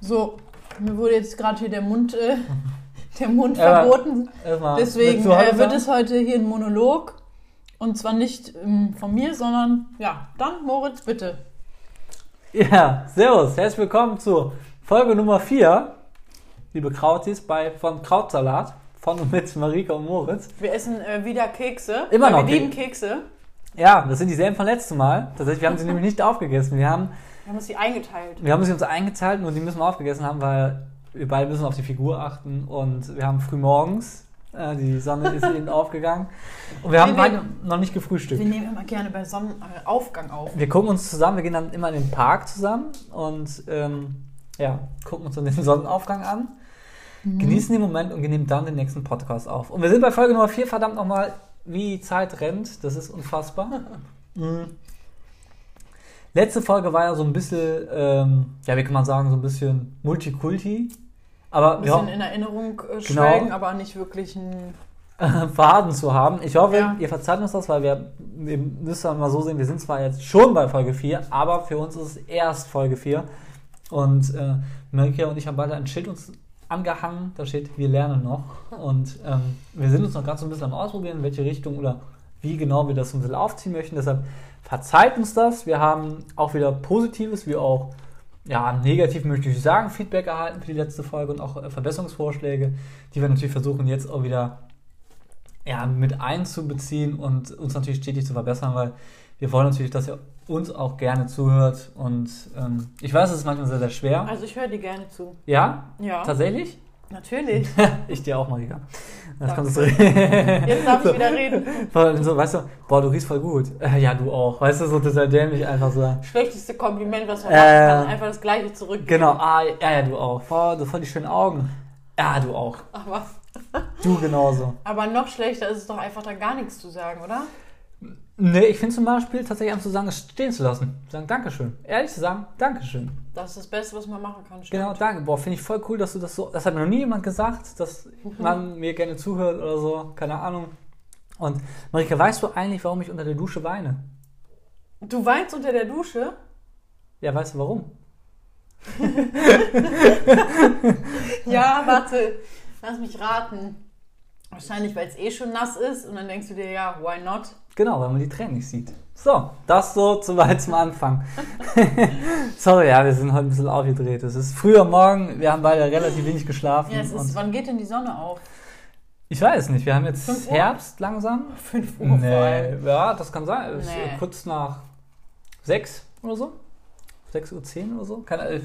So, mir wurde jetzt gerade hier der Mund, äh, der Mund Ja, verboten. Deswegen äh, wird es heute hier ein Monolog. Und zwar nicht ähm, von mir, sondern ja, dann Moritz, bitte. Ja, servus, herzlich willkommen zu Folge Nummer 4, liebe Krautis, bei, von Krautsalat von und mit Marika und Moritz. Wir essen äh, wieder Kekse. Immer noch Wir lieben Kekse. Ja, das sind dieselben von letztem Mal. Tatsächlich, wir haben sie nämlich nicht aufgegessen. Wir haben, Wir haben uns die eingeteilt. wir haben sie uns eingeteilt und die müssen wir aufgegessen haben, weil wir beide müssen auf die Figur achten und wir haben früh morgens, äh, die Sonne ist eben aufgegangen und wir haben Wir beide noch nicht gefrühstückt. Wir nehmen immer gerne bei Sonnenaufgang auf. Wir gucken uns zusammen, wir gehen dann immer in den Park zusammen und ähm, ja, gucken uns dann den Sonnenaufgang an, genießen den Moment und nehmen dann den nächsten Podcast auf. Und wir sind bei Folge Nummer 4, verdammt nochmal, wie die Zeit rennt, das ist unfassbar. Mhm. Letzte Folge war ja so ein bisschen, ähm, ja, wie kann man sagen, so ein bisschen Multikulti. Aber Ein bisschen hoffen, in Erinnerung äh, Genau. schwelgen, aber nicht wirklich ein. Faden zu haben. Ich hoffe, Ja. ihr verzeiht uns das, weil wir, wir müssen mal so sehen, wir sind zwar jetzt schon bei Folge 4, aber für uns ist es erst Folge 4. Und äh, Marika und ich haben beide ein Schild uns angehangen, da steht, wir lernen noch. Und ähm, wir sind uns noch gerade so ein bisschen am Ausprobieren, in welche Richtung oder wie genau wir das so ein bisschen aufziehen möchten. Deshalb verzeiht uns das. Wir haben auch wieder Positives, wie auch ja, negativ möchte ich sagen, Feedback erhalten für die letzte Folge und auch äh, Verbesserungsvorschläge, die wir natürlich versuchen jetzt auch wieder ja, mit einzubeziehen und uns natürlich stetig zu verbessern, weil wir wollen natürlich, dass ihr uns auch gerne zuhört und ähm, ich weiß, es ist manchmal sehr, sehr schwer. Also ich höre dir gerne zu. Ja? Ja, Tatsächlich? Natürlich. Ich dir auch, Marika. Danke. kannst du Jetzt darf ich wieder reden. So, weißt du, boah, du riechst voll gut. Äh, ja, du auch. Weißt du, so total dämlich einfach so. Schlechteste Kompliment, was man Äh, machen kann. Einfach das gleiche zurück. Genau, ah, ja, ja, du auch. Boah, du voll die schönen Augen. Ja, du auch. Aber, Du genauso. aber noch schlechter ist es doch einfach da gar nichts zu sagen, oder? Nee, ich finde zum Beispiel tatsächlich einfach zu sagen, es stehen zu lassen. Sagen, Dankeschön. Ehrlich zu sagen, Dankeschön. Das ist das Beste, was man machen kann. Genau, stimmt. danke. Boah, finde ich voll cool, dass du das so. Das hat mir noch nie jemand gesagt, dass man mir gerne zuhört oder so. Keine Ahnung. Und Marika, weißt du eigentlich, warum ich unter der Dusche weine? Du weinst unter der Dusche? Ja, weißt du warum? Ja, warte. Lass mich raten. Wahrscheinlich, weil es eh schon nass ist und dann denkst du dir, ja, why not? Genau, weil man die Tränen nicht sieht. So, das so zu weit zum Anfang. Sorry, ja, wir sind heute ein bisschen aufgedreht. Es ist früher Morgen, wir haben beide relativ wenig geschlafen. Ja, es ist, wann geht denn die Sonne auf? ich weiß nicht, wir haben jetzt? Herbst langsam. 5 Uhr vor allem. Nee, ja, das kann sein. Nee. kurz nach sechs oder so. 6.10 Uhr oder so. Keine, Ahnung.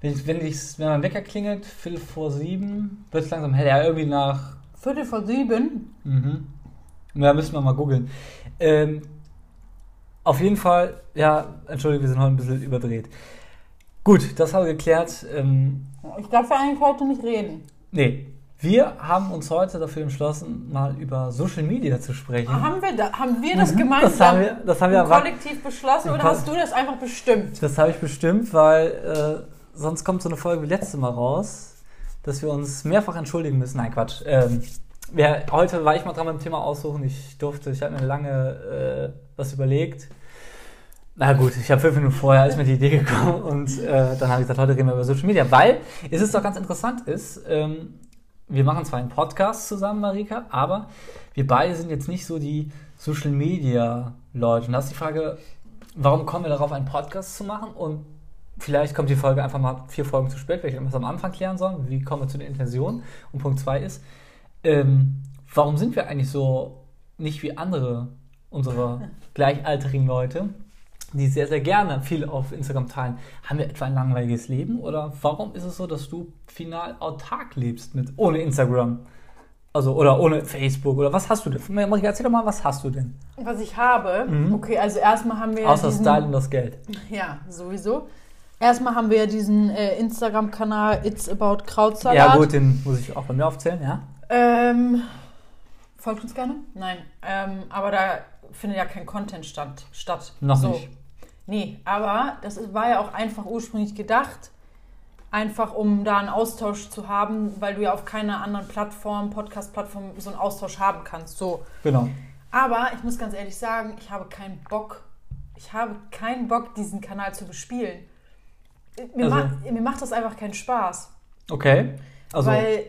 wenn, ich, wenn, ich, wenn mein Wecker klingelt, Viertel vor sieben, wird es langsam hell. Ja, irgendwie nach. Viertel vor sieben? Mhm. Ja, müssen wir mal googeln. Ähm, auf jeden Fall, ja, entschuldige, wir sind heute ein bisschen überdreht. Gut, das haben wir geklärt. Ähm, Ich darf ja eigentlich heute nicht reden. nee, wir haben uns heute dafür entschlossen, mal über Social Media zu sprechen. Haben wir, da, haben wir das Mhm, gemeinsam das haben wir- das haben wir kollektiv beschlossen oder hast du das einfach bestimmt? Das habe ich bestimmt, weil äh, sonst kommt so eine Folge wie letzte Mal raus, dass wir uns mehrfach entschuldigen müssen. Nein, Quatsch. Ähm, wer, heute war ich mal dran beim Thema aussuchen. Ich durfte, ich habe mir lange äh, was überlegt. Na gut, ich habe fünf Minuten vorher ist mir die Idee gekommen und äh, dann habe ich gesagt, heute reden wir über Social Media, weil es ist doch ganz interessant ist, ähm, wir machen zwar einen Podcast zusammen, Marika, aber wir beide sind jetzt nicht so die Social Media Leute. Und da ist die Frage, warum kommen wir darauf, einen Podcast zu machen? Und vielleicht kommt die Folge einfach mal vier Folgen zu spät, weil ich das am Anfang klären soll. Wie kommen wir zu den Intentionen? Und Punkt zwei ist, ähm, warum sind wir eigentlich so nicht wie andere unserer gleichaltrigen Leute, die sehr, sehr gerne viel auf Instagram teilen? Haben wir etwa ein langweiliges Leben? Oder warum ist es so, dass du final autark lebst mit ohne Instagram? Also, oder ohne Facebook, oder was hast du denn? Erzähl doch mal, was hast du denn? Was ich habe, Mhm. okay, also erstmal haben wir Außer diesen, Style und das Geld. Ja, sowieso. Erstmal haben wir ja diesen äh, Instagram-Kanal It's About Krautsalat. Ja, gut, den muss ich auch bei mir aufzählen, ja. Ähm, folgt uns gerne? Nein. Ähm, aber da findet ja kein Content statt. statt. Noch so. nicht. Nee, aber das ist- war ja auch einfach ursprünglich gedacht, einfach um da einen Austausch zu haben, weil du ja auf keiner anderen Plattform, Podcast-Plattform, so einen Austausch haben kannst. So. Genau. Aber ich muss ganz ehrlich sagen, ich habe keinen Bock, ich habe keinen Bock, diesen Kanal zu bespielen. Mir, Also- macht, mir macht das einfach keinen Spaß. Okay. Also weil,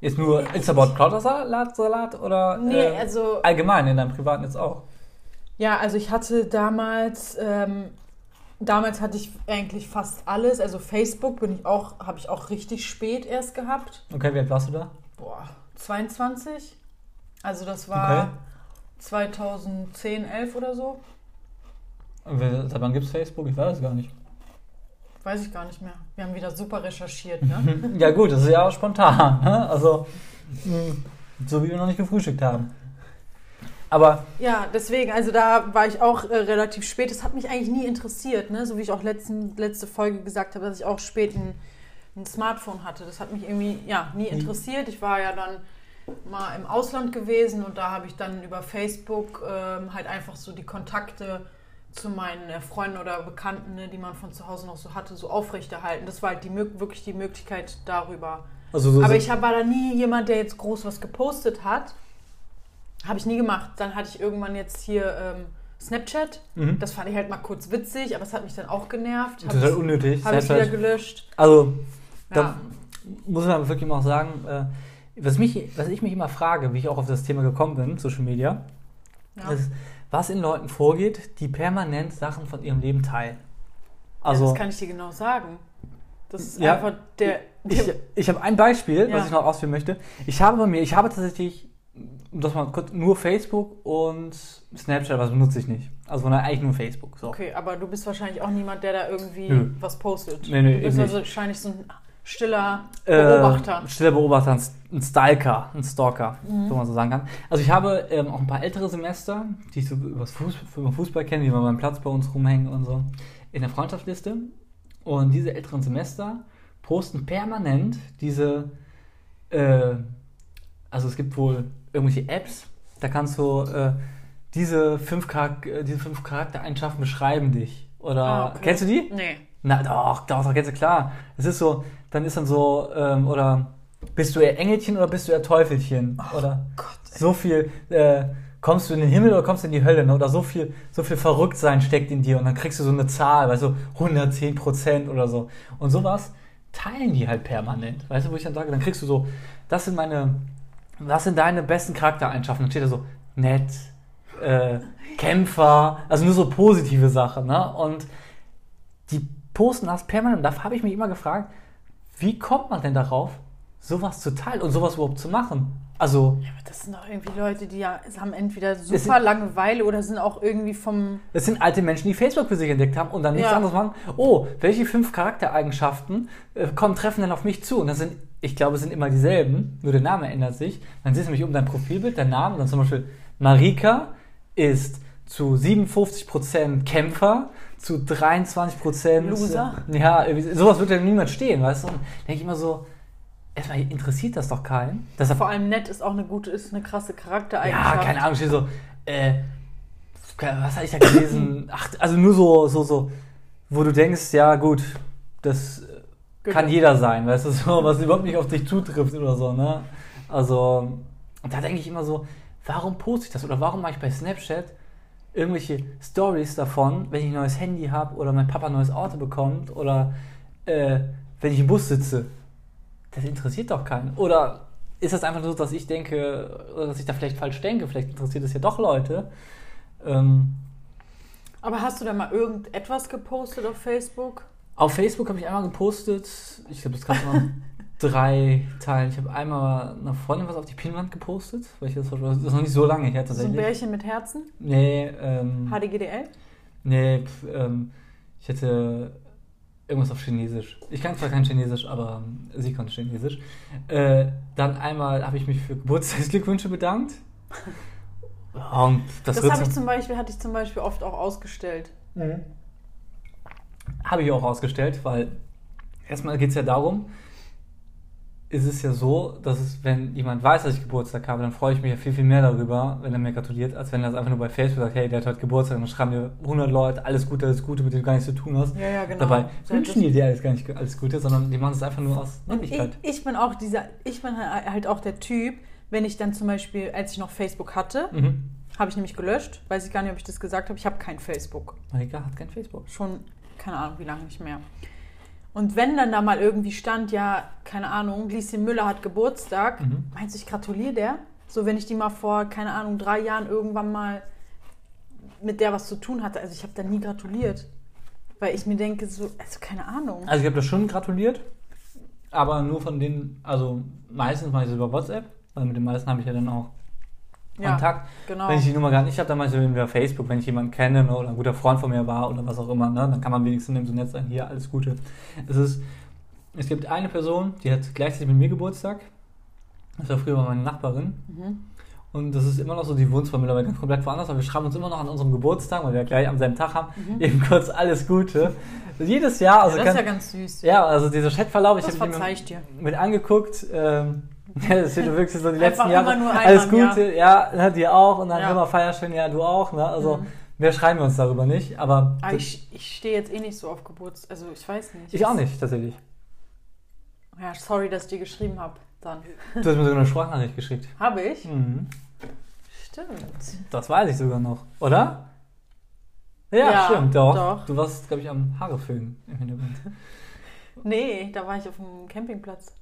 jetzt nur Instabot Salat Salat oder nee, äh, also, allgemein in deinem privaten jetzt auch? ja, also ich hatte damals, ähm, damals hatte ich eigentlich fast alles. Also Facebook bin ich auch, habe ich auch richtig spät erst gehabt. Okay, wie alt warst du da? Boah, 22? Also das war Okay. 2010, 11 oder so. Seit wann gibt es Facebook? Ich weiß es gar nicht. Weiß ich gar nicht mehr. Wir haben wieder super recherchiert, ne? Ja gut, das ist ja auch spontan. Ne? Also mh, so wie wir noch nicht gefrühstückt haben. Aber Ja, deswegen, also da war ich auch äh, relativ spät. Das hat mich eigentlich nie interessiert, ne? So wie ich auch letzten, letzte Folge gesagt habe, dass ich auch spät ein, ein Smartphone hatte. Das hat mich irgendwie ja, nie interessiert. Ich war ja dann mal im Ausland gewesen und da habe ich dann über Facebook ähm, halt einfach so die Kontakte zu meinen äh, Freunden oder Bekannten, ne, die man von zu Hause noch so hatte, so aufrechterhalten. Das war halt die, wirklich die Möglichkeit darüber. also so, Aber ich hab, war da nie jemand, der jetzt groß was gepostet hat. Habe ich nie gemacht. Dann hatte ich irgendwann jetzt hier ähm, Snapchat. Mhm. Das fand ich halt mal kurz witzig, aber es hat mich dann auch genervt. total Habe unnötig. ich, hab ich Snapchat. wieder gelöscht. Also Ja. Da muss man wirklich mal auch sagen, äh, was, mich, was ich mich immer frage, wie ich auch auf das Thema gekommen bin, Social Media, ja. ist, was in Leuten vorgeht, die permanent Sachen von ihrem Leben teilen. ja, Also, das kann ich dir genau sagen. Das ist Ja. einfach der. ich, der ich habe ein Beispiel, Ja. was ich noch ausführen möchte. Ich habe bei mir, ich habe tatsächlich, um das mal kurz, nur Facebook und Snapchat, was benutze ich nicht. Also eigentlich nur Facebook. So. okay, aber du bist wahrscheinlich auch niemand, der da irgendwie Nö. was postet. Nee, nee, du bist also wahrscheinlich so ein stiller Äh, Beobachter. stiller Beobachter, ein, Stalker, ein Stalker, Mhm. so man so sagen kann. Also ich habe ähm, auch ein paar ältere Semester, die ich so über Fußball kenne, die mal beim Platz bei uns rumhängen und so, in der Freundschaftsliste. Und diese älteren Semester posten permanent diese, äh, also es gibt wohl irgendwelche Apps, da kannst du äh, diese, fünf Charak äh, diese fünf Charaktereigenschaften beschreiben dich. Oder Ah, okay. kennst du die? Nee. Na doch, doch, doch, ganz klar. Es ist so, dann ist dann so, ähm, oder bist du eher Engelchen oder bist du eher Teufelchen? oder Gott. so viel, äh, kommst du in den Himmel oder kommst du in die Hölle? Ne? Oder so viel, so viel Verrücktsein steckt in dir und dann kriegst du so eine Zahl, weißt du, 110 Prozent oder so. Und sowas teilen die halt permanent. Weißt du, wo ich dann sage, dann kriegst du so, das sind meine, was sind deine besten Charaktereigenschaften? Dann steht da so, nett, äh, Kämpfer, also nur so positive Sachen, ne? Und die posten das permanent. Da habe ich mich immer gefragt, wie kommt man denn darauf, sowas zu teilen und sowas überhaupt zu machen? Also, Ja, aber das sind doch irgendwie Leute, die ja, haben entweder sind- super Langeweile oder sind auch irgendwie vom. das sind alte Menschen, die Facebook für sich entdeckt haben und dann nichts Ja. anderes machen. Oh, welche fünf Charaktereigenschaften äh, kommen, treffen denn auf mich zu? Und das sind, ich glaube, es sind immer dieselben, nur der Name ändert sich. Dann siehst du nämlich um dein Profilbild, der Name, dann zum Beispiel Marika ist zu 57% Kämpfer, zu 23% Loser. Ja, sowas wird ja niemand stehen, weißt du? Und denke ich immer so, erstmal interessiert das doch keinen. Deshalb Vor allem nett ist auch eine gute, ist eine krasse ja, Charaktereigenschaft. keine Ahnung, steht so, äh, was hatte ich da gelesen? Ach, also nur so, so, so, wo du denkst, ja gut, das äh, kann Genau. jeder sein, weißt du, so, was überhaupt nicht auf dich zutrifft oder so, ne? Also, da denke ich immer so, warum poste ich das? Oder warum mache ich bei Snapchat irgendwelche Stories davon, wenn ich ein neues Handy habe oder mein Papa ein neues Auto bekommt oder äh, wenn ich im Bus sitze? Das interessiert doch keinen. Oder ist das einfach nur so, dass ich denke, oder dass ich da vielleicht falsch denke? Vielleicht interessiert es ja doch Leute. Ähm, Aber hast du da mal irgendetwas gepostet auf Facebook? auf Facebook habe ich einmal gepostet, ich glaube, das du mal drei teilen. Ich habe einmal einer Freundin was auf die Pinwand gepostet, weil ich das, das ist noch nicht so lange her So ein tatsächlich. Bärchen mit Herzen? nee, ähm, HDGDL? nee, pf, ähm, ich hätte irgendwas auf Chinesisch. Ich kann zwar kein Chinesisch, aber ähm, sie konnte Chinesisch. Äh, dann einmal habe ich mich für Geburtstagsglückwünsche bedankt. Und das, Das, ich zum Beispiel, hatte ich zum Beispiel oft auch ausgestellt. Habe ich auch ausgestellt, weil erstmal geht es ja darum, ist es ja so, dass es, wenn jemand weiß, dass ich Geburtstag habe, dann freue ich mich ja viel, viel mehr darüber, wenn er mir gratuliert, als wenn er das einfach nur bei Facebook sagt, hey, der hat heute Geburtstag, und dann schreiben dir 100 Leute, alles Gute, alles Gute, mit dem du gar nichts zu tun hast. Ja, ja, genau. Dabei Ja, wünschen die dir alles gar nicht alles Gute, sondern die machen es einfach nur aus Und ich, Nettigkeit. ich bin auch dieser, ich bin halt auch der Typ, wenn ich dann zum Beispiel, als ich noch Facebook hatte, Mhm. habe ich nämlich gelöscht, weiß ich gar nicht, ob ich das gesagt habe, ich habe kein Facebook. Marika hat kein Facebook. Schon, keine Ahnung, wie lange nicht mehr. Und wenn dann da mal irgendwie stand, ja, keine Ahnung, Lieschen Müller hat Geburtstag, Mhm. meinst du, ich gratuliere der? So, wenn ich die mal vor, keine Ahnung, drei Jahren irgendwann mal mit der was zu tun hatte. Also ich habe da nie gratuliert. Weil ich mir denke, so, also keine Ahnung. Also ich habe das schon gratuliert, aber nur von denen, also meistens mache ich es über WhatsApp, weil mit den meisten habe ich ja dann auch Ja, Kontakt. genau. Wenn ich die Nummer gar nicht habe, dann mache ich über Facebook, wenn ich jemanden kenne ne, oder ein guter Freund von mir war oder was auch immer, ne, dann kann man wenigstens in so nett sein, hier, alles Gute. Es ist, es gibt eine Person, die hat gleichzeitig mit mir Geburtstag. Das war früher meine Nachbarin. Mhm. Und das ist immer noch so, die wohnt zwar mittlerweile ganz komplett woanders, aber wir schreiben uns immer noch an unserem Geburtstag, weil wir ja gleich am selben Tag haben, eben kurz alles Gute. Jedes Jahr, also Mhm. ja, das ist kann, ja ganz süß. ja, also dieser Chatverlauf, ich das habe verzeih mir ich mit angeguckt. Ähm, ja, das steht wirklich so die letzten Einfach Jahre. immer nur einmal Alles Gute, ja, ne, dir auch. Und dann Ja. immer feierschön, ja, du auch. Ne? Also Mhm. mehr schreiben wir uns darüber nicht. Aber Aber das- ich, ich stehe jetzt eh nicht so auf Geburtstag. Also ich weiß nicht. ich auch nicht, tatsächlich. Ja, sorry, dass ich dir geschrieben habe. Dann. Du hast mir sogar eine Sprachnachricht geschickt. Habe ich? Mhm. Stimmt. Das weiß ich sogar noch, oder? Ja, Ja, stimmt, doch. doch. Du warst, glaube ich, am Haareföhn im Hintergrund. Nee, da war ich auf dem Campingplatz.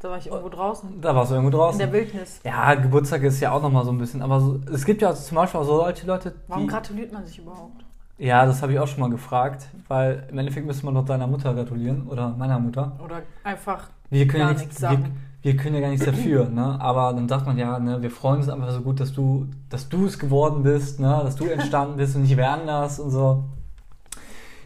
Da war ich irgendwo draußen. Da warst du irgendwo In draußen. der Wildnis. Ja, Geburtstag ist ja auch nochmal so ein bisschen. Aber so, es gibt ja zum Beispiel auch so solche Leute, Warum die. gratuliert man sich überhaupt? Ja, das habe ich auch schon mal gefragt, weil im Endeffekt müsste man doch deiner Mutter gratulieren oder meiner Mutter. Oder einfach. Wir können, ja Gar nichts, nichts wir, sagen. wir können ja gar nichts dafür, ne? Aber dann sagt man ja, ne, wir freuen uns einfach so gut, dass du, dass du es geworden bist, ne? Dass du entstanden bist und nicht wer anders und so.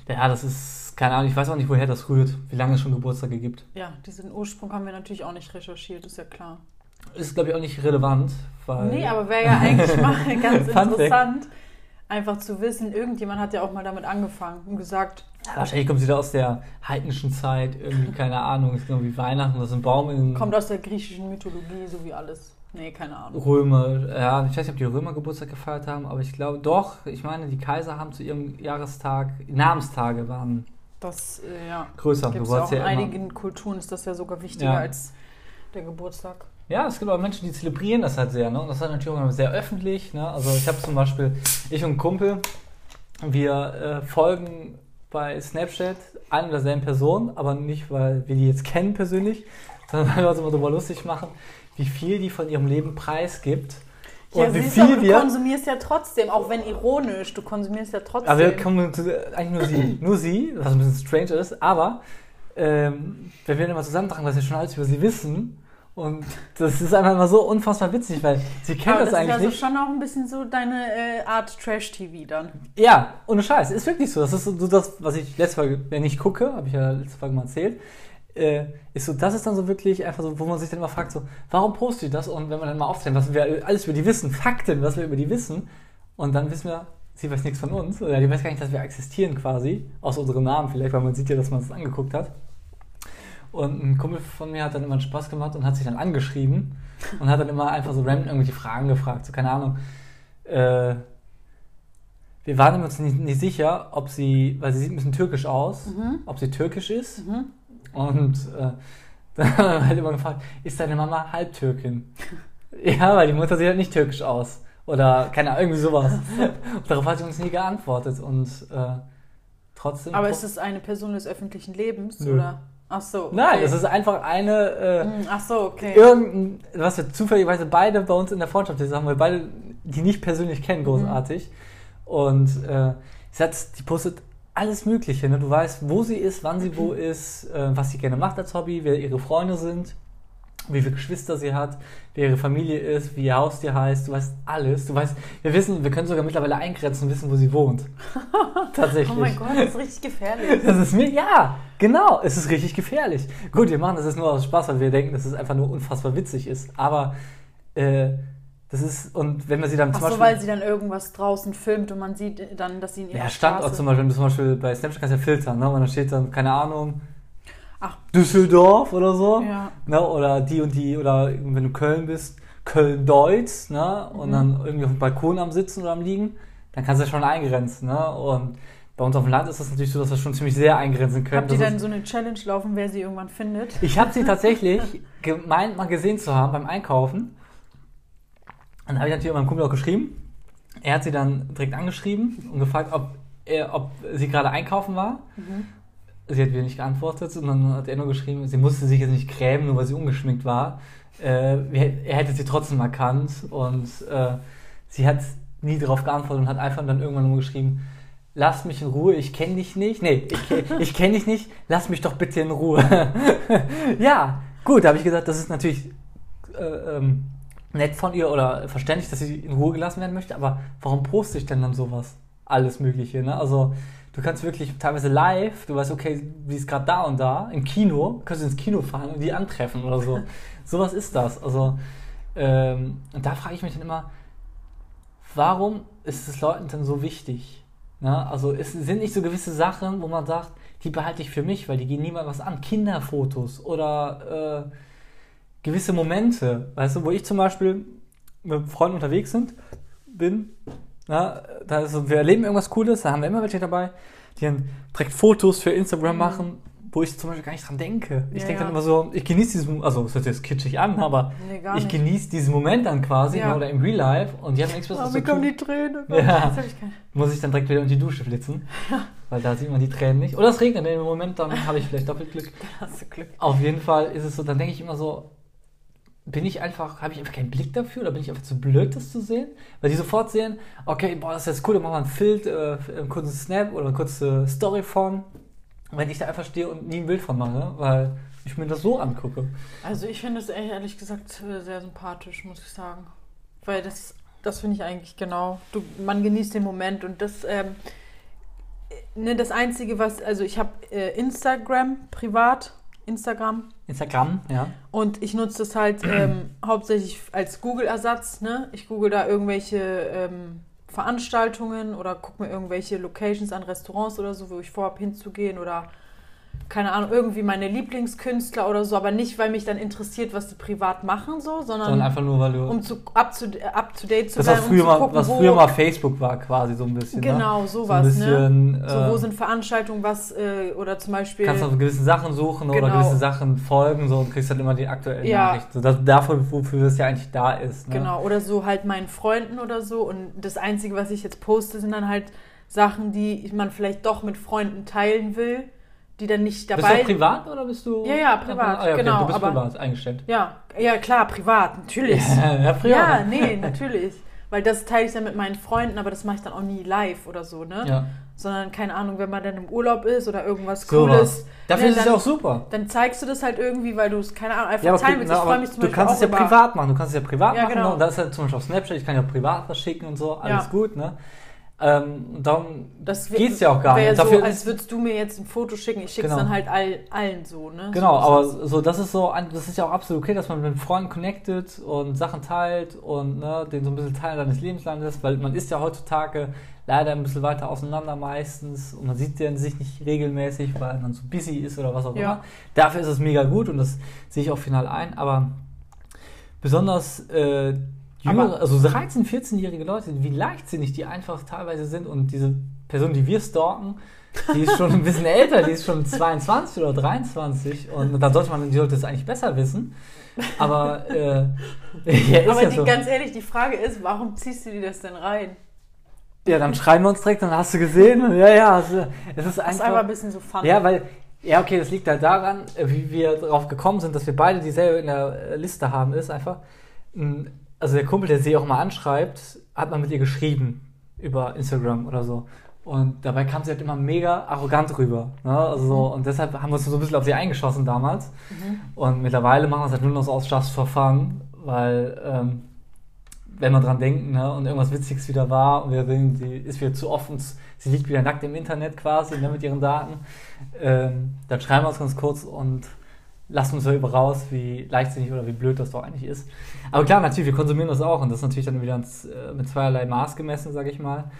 Ja, das ist, keine Ahnung, ich weiß auch nicht, woher das rührt, wie lange es schon Geburtstage gibt. Ja, diesen Ursprung haben wir natürlich auch nicht recherchiert, ist ja klar. Ist, glaube ich, auch nicht relevant, weil. Nee, aber wäre ja eigentlich mal ganz interessant, einfach zu wissen, irgendjemand hat ja auch mal damit angefangen und gesagt, Ja, wahrscheinlich kommt sie da aus der heidnischen Zeit, irgendwie, keine Ahnung, ist irgendwie Weihnachten, das ist ein Baum in kommt aus der griechischen Mythologie, so wie alles. Nee, keine Ahnung. Römer, ja, ich weiß nicht, ob die Römer Geburtstag gefeiert haben, aber ich glaube, doch, ich meine, die Kaiser haben zu ihrem Jahrestag, Namenstage waren Das, äh, ja. größer. Gibt Du es wolltest auch ja in immer- einigen Kulturen ist das ja sogar wichtiger Ja. als der Geburtstag. Ja, es gibt auch Menschen, die zelebrieren das halt sehr, ne? Und das ist halt natürlich auch immer sehr öffentlich, ne? Also ich habe zum Beispiel, ich und ein Kumpel, wir äh, folgen bei Snapchat einer derselben Person, aber nicht, weil wir die jetzt kennen persönlich, sondern weil wir uns immer darüber lustig machen, wie viel die von ihrem Leben preisgibt. Ja, und wie du, aber viel du wir. konsumierst ja trotzdem, auch wenn ironisch, du konsumierst ja trotzdem. Aber wir kommen eigentlich nur sie. Nur sie, was ein bisschen strange ist, aber ähm, wir dann mal zusammentragen, was wir schon alles über sie wissen, und das ist einfach mal so unfassbar witzig, weil sie kennt das, das ist eigentlich also nicht. schon auch ein bisschen so deine äh, Art Trash-TV dann. Ja, ohne Scheiß, ist wirklich so. Das ist so das, was ich letzte Folge, wenn ich gucke, habe ich ja letzte Folge mal erzählt, äh, ist so, das ist dann so wirklich einfach so, wo man sich dann immer fragt, so, warum postet die das? Und wenn man dann mal aufzählt, was wir alles über die wissen, Fakten, was wir über die wissen, und dann wissen wir, sie weiß nichts von uns, oder die weiß gar nicht, dass wir existieren quasi, aus unserem Namen vielleicht, weil man sieht ja, dass man es angeguckt hat. Und ein Kumpel von mir hat dann immer einen Spaß gemacht und hat sich dann angeschrieben und hat dann immer einfach so random irgendwelche Fragen gefragt, so keine Ahnung. Äh, wir waren uns nicht, nicht sicher, ob sie, weil sie sieht ein bisschen türkisch aus, ob sie türkisch ist. Und äh, dann haben wir halt immer gefragt, ist deine Mama Halbtürkin? ja, weil die Mutter sieht halt nicht türkisch aus. Oder keine Ahnung, irgendwie sowas. Und darauf hat sie uns nie geantwortet. Und äh, trotzdem. Aber ist es eine Person des öffentlichen Lebens? Nö. Oder? Ach so. Okay. Nein, das ist einfach eine. Äh, Hm, Ach so, okay. irgendein, was wir zufälligerweise beide bei uns in der Freundschaft sind, haben wir beide die nicht persönlich kennen, großartig. Und äh, sie hat, die postet alles Mögliche. Ne? Du weißt, wo sie ist, wann sie wo ist, äh, was sie gerne macht als Hobby, wer ihre Freunde sind, wie viele Geschwister sie hat, wer ihre Familie ist, wie ihr Haustier heißt. Du weißt alles. Du weißt, wir wissen, wir können sogar mittlerweile eingrenzen und wissen, wo sie wohnt. Tatsächlich. Oh mein Gott, das ist richtig gefährlich. Das ist mir, ja, genau, es ist richtig gefährlich. Gut, wir machen das jetzt nur aus Spaß, weil wir denken, dass es einfach nur unfassbar witzig ist. Aber äh, das ist, und wenn wir sie dann Ach zum so, Beispiel. weil sie dann irgendwas draußen filmt und man sieht dann, dass sie in ihrer ja, Standort Straße... zum Beispiel, zum Beispiel bei Snapchat kannst du ja filtern, ne? Und dann steht dann, keine Ahnung, Ach. Düsseldorf oder so. Ja. Ne? Oder die und die, oder wenn du Köln bist, Köln-Deutz, ne? Und Mhm. dann irgendwie auf dem Balkon am Sitzen oder am Liegen, dann kannst du ja schon eingrenzen, ne? Und bei uns auf dem Land ist das natürlich so, dass wir schon ziemlich sehr eingrenzen können. Habt ihr Das dann so eine Challenge laufen, wer sie irgendwann findet? Ich habe sie tatsächlich gemeint, mal gesehen zu haben beim Einkaufen. Dann habe ich natürlich meinem Kumpel auch geschrieben. Er hat sie dann direkt angeschrieben und gefragt, ob, er, ob sie gerade einkaufen war. sie hat wieder nicht geantwortet und dann hat er nur geschrieben, sie musste sich jetzt nicht grämen, nur weil sie ungeschminkt war. Äh, er hätte sie trotzdem erkannt und äh, sie hat nie darauf geantwortet und hat einfach dann irgendwann nur geschrieben, lass mich in Ruhe, ich kenne dich nicht. Nee, ich, ich kenne dich nicht, lass mich doch bitte in Ruhe. ja, gut, da habe ich gesagt, das ist natürlich äh, ähm, nett von ihr oder verständlich, dass sie in Ruhe gelassen werden möchte, aber warum poste ich denn dann sowas? Alles Mögliche, ne? Also, du kannst wirklich teilweise live, du weißt, okay, sie ist gerade da und da, im Kino, kannst du ins Kino fahren und die antreffen oder so. sowas ist das. Also, ähm, und da frage ich mich dann immer, warum ist es Leuten denn so wichtig? Ne? Also, es sind nicht so gewisse Sachen, wo man sagt, die behalte ich für mich, weil die gehen niemand was an. Kinderfotos oder äh, gewisse Momente, weißt du, wo ich zum Beispiel mit Freunden unterwegs sind, bin, na, da ist, wir erleben irgendwas Cooles, da haben wir immer welche dabei, die dann direkt Fotos für Instagram mhm. machen, wo ich zum Beispiel gar nicht dran denke. Ich ja, denke ja. dann immer so, ich genieße diesen, also es hört jetzt kitschig an, aber nee, ich genieße diesen Moment dann quasi ja. oder im Real Life und die haben nichts Besseres oh, zu tun. die Tränen. Ja. Ich Muss ich dann direkt wieder in die Dusche flitzen, weil da sieht man die Tränen nicht. Oder es regnet im Moment, dann habe ich vielleicht doppelt Glück. Da hast du Glück. Auf jeden Fall ist es so, dann denke ich immer so, bin ich einfach, habe ich einfach keinen Blick dafür oder bin ich einfach zu blöd, das zu sehen? Weil die sofort sehen, okay, boah, das ist jetzt cool, dann machen wir ein Bild, äh, einen kurzen Snap oder eine kurze Story von. Wenn ich da einfach stehe und nie ein Bild von mache, weil ich mir das so angucke. Also ich finde es ehrlich gesagt äh, sehr sympathisch, muss ich sagen. Weil das, das finde ich eigentlich genau. Du, man genießt den Moment und das, ähm, ne, das Einzige, was, also ich habe äh, Instagram privat Instagram. Instagram, ja. Und ich nutze das halt ähm, hauptsächlich als Google-Ersatz. Ne? Ich google da irgendwelche ähm, Veranstaltungen oder gucke mir irgendwelche Locations an Restaurants oder so, wo ich vorhabe hinzugehen oder keine Ahnung, irgendwie meine Lieblingskünstler oder so, aber nicht, weil mich dann interessiert, was die privat machen, so, sondern, sondern einfach nur, weil du. Um zu, up, to, up to date zu das sein. Was, früher, um gucken, was früher mal Facebook war, quasi so ein bisschen. Ne? Genau, ne? sowas. So, ein bisschen, ne? so wo äh, sind Veranstaltungen, was, äh, oder zum Beispiel. Kannst du gewisse Sachen suchen genau. oder gewisse Sachen folgen so, und kriegst dann immer die aktuellen ja. Nachrichten. So, das, dafür, wofür es ja eigentlich da ist. Ne? Genau, oder so halt meinen Freunden oder so. Und das Einzige, was ich jetzt poste, sind dann halt Sachen, die man vielleicht doch mit Freunden teilen will die dann nicht dabei. Bist du privat oder bist du? Ja, ja, privat. Ah, ja, okay. genau. Du bist aber, privat eingestellt. Ja, ja, klar, privat, natürlich. Ja, ja, privat. Ja, nee, natürlich. Weil das teile ich dann mit meinen Freunden, aber das mache ich dann auch nie live oder so, ne? Ja. Sondern, keine Ahnung, wenn man dann im Urlaub ist oder irgendwas so Cooles. Was. Dafür ne, ist es ja auch super. Dann zeigst du das halt irgendwie, weil du es, keine Ahnung, einfach ja, teilen willst. Ich freue mich zum Du Beispiel kannst es ja privat machen. Du kannst es ja privat ja, machen. Genau. Ne? Und das ist halt zum Beispiel auf Snapchat, ich kann ja privat was schicken und so, alles gut, ne? Ähm, darum geht es ja auch gar nicht. So, Dafür als würdest du mir jetzt ein Foto schicken, ich schicke es genau. dann halt all, allen so, ne? Genau, so aber so, das ist so, das ist ja auch absolut okay, dass man mit Freunden connectet und Sachen teilt und ne, den so ein bisschen Teil seines Lebens lässt, weil man ist ja heutzutage leider ein bisschen weiter auseinander meistens und man sieht ja sich nicht regelmäßig, weil man so busy ist oder was auch ja. immer. Dafür ist es mega gut und das sehe ich auch final ein, aber besonders äh, Jüngere, also 13-, 14-jährige Leute, wie leichtsinnig die einfach teilweise sind und diese Person, die wir stalken, die ist schon ein bisschen älter, die ist schon 22 oder 23 und da sollte man, die sollte es eigentlich besser wissen. Aber, äh, ja, Aber ja die, so. ganz ehrlich, die Frage ist, warum ziehst du dir das denn rein? Ja, dann schreiben wir uns direkt, dann hast du gesehen. Ja, ja, also, es ist einfach. Das ist einfach ein bisschen so fun. Ja, weil, ja, okay, das liegt halt daran, wie wir darauf gekommen sind, dass wir beide dieselbe in der Liste haben, ist einfach, also der Kumpel, der sie auch mal anschreibt, hat mal mit ihr geschrieben über Instagram oder so. Und dabei kam sie halt immer mega arrogant rüber. Ne? Also so, mhm. Und deshalb haben wir uns so ein bisschen auf sie eingeschossen damals. Mhm. Und mittlerweile machen wir es halt nur noch so aus Just for Fun, weil ähm, wenn wir dran denken ne, und irgendwas Witziges wieder war und wir sehen, sie ist wieder zu offen, sie liegt wieder nackt im Internet quasi ne, mit ihren Daten, ähm, dann schreiben wir uns ganz kurz und lassen uns darüber raus, wie leichtsinnig oder wie blöd das doch eigentlich ist. Aber klar, natürlich, wir konsumieren das auch und das ist natürlich dann wieder äh, mit zweierlei Maß gemessen, sage ich mal.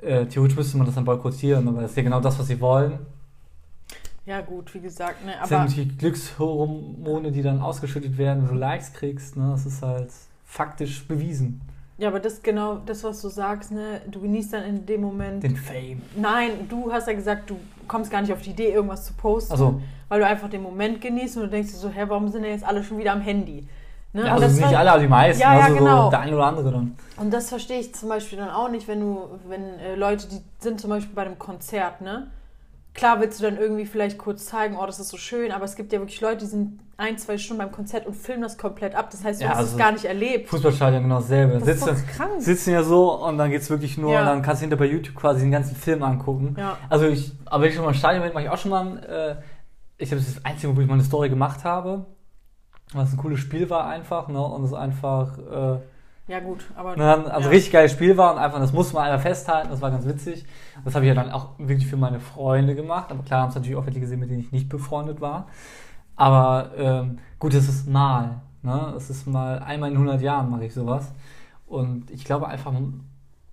Äh, theoretisch müsste man das dann boykottieren, aber das ist ja genau das, was sie wollen. Ja, gut, wie gesagt, ne, aber. Das sind natürlich Glückshormone, die dann ausgeschüttet werden, wenn du Likes kriegst, ne? Das ist halt faktisch bewiesen. Ja, aber das ist genau das, was du sagst, ne? Du genießt dann in dem Moment. Den Fame. Nein, du hast ja gesagt, du kommst gar nicht auf die Idee, irgendwas zu posten, also. weil du einfach den Moment genießt und du denkst dir so, hä, warum sind denn jetzt alle schon wieder am Handy? Ne? Ja, also nicht war, alle, aber die meisten. Ja, ja, also genau. So der eine oder andere dann. Und das verstehe ich zum Beispiel dann auch nicht, wenn du, wenn äh, Leute, die sind zum Beispiel bei einem Konzert, ne? Klar willst du dann irgendwie vielleicht kurz zeigen, oh, das ist so schön, aber es gibt ja wirklich Leute, die sind ein, zwei Stunden beim Konzert und filmen das komplett ab. Das heißt, du Ja, hast also es gar nicht erlebt. Fußballstadion genau dasselbe. Das ist sitzen, doch krank. sitzen ja so und dann geht's wirklich nur Ja. und dann kannst du hinter bei YouTube quasi den ganzen Film angucken. Ja. Also ich, aber wenn ich schon mal im Stadion bin, mache ich auch schon mal äh, ich habe das ist das einzige, wo ich mal eine Story gemacht habe. Was ein cooles Spiel war einfach, ne? Und es einfach, äh, Ja, gut, aber. ne, also ja. richtig geiles Spiel war und einfach, das musste man einfach festhalten, das war ganz witzig. Das habe ich ja dann auch wirklich für meine Freunde gemacht, aber klar haben es natürlich auch welche gesehen, mit denen ich nicht befreundet war. Aber ähm, gut, es ist mal, ne? Es ist mal einmal in 100 Jahren mache ich sowas. Und ich glaube einfach,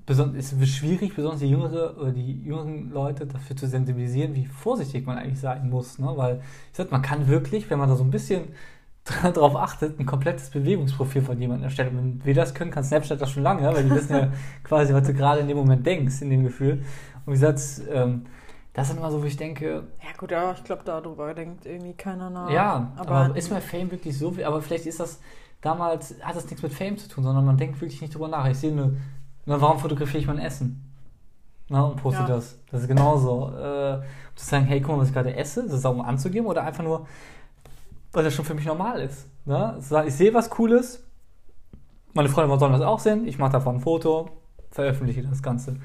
es wird schwierig, besonders die jüngere oder die jüngeren Leute dafür zu sensibilisieren, wie vorsichtig man eigentlich sein muss. Ne? Weil ich sag, man kann wirklich, wenn man da so ein bisschen darauf achtet, ein komplettes Bewegungsprofil von jemandem erstellen. Und wenn wir das können, kann Snapchat das schon lange, weil die wissen ja quasi, was du gerade in dem Moment denkst, in dem Gefühl. Und wie gesagt, ähm, das ist immer so, wo ich denke, Ja, gut, aber ich glaube, darüber denkt irgendwie keiner nach. ja, aber, aber, ist mir Fame wirklich so viel? Aber vielleicht ist das damals, hat das nichts mit Fame zu tun, sondern man denkt wirklich nicht drüber nach. Ich sehe nur, na, warum fotografiere ich mein Essen? Na, und poste Ja. das. Das ist genauso. Äh, um zu sagen, hey, guck mal, was ich gerade esse, das ist auch um anzugeben oder einfach nur, weil das schon für mich normal ist. Ne? Ich sehe was Cooles, meine Freunde sollen das auch sehen, ich mache davon ein Foto, veröffentliche das Ganze.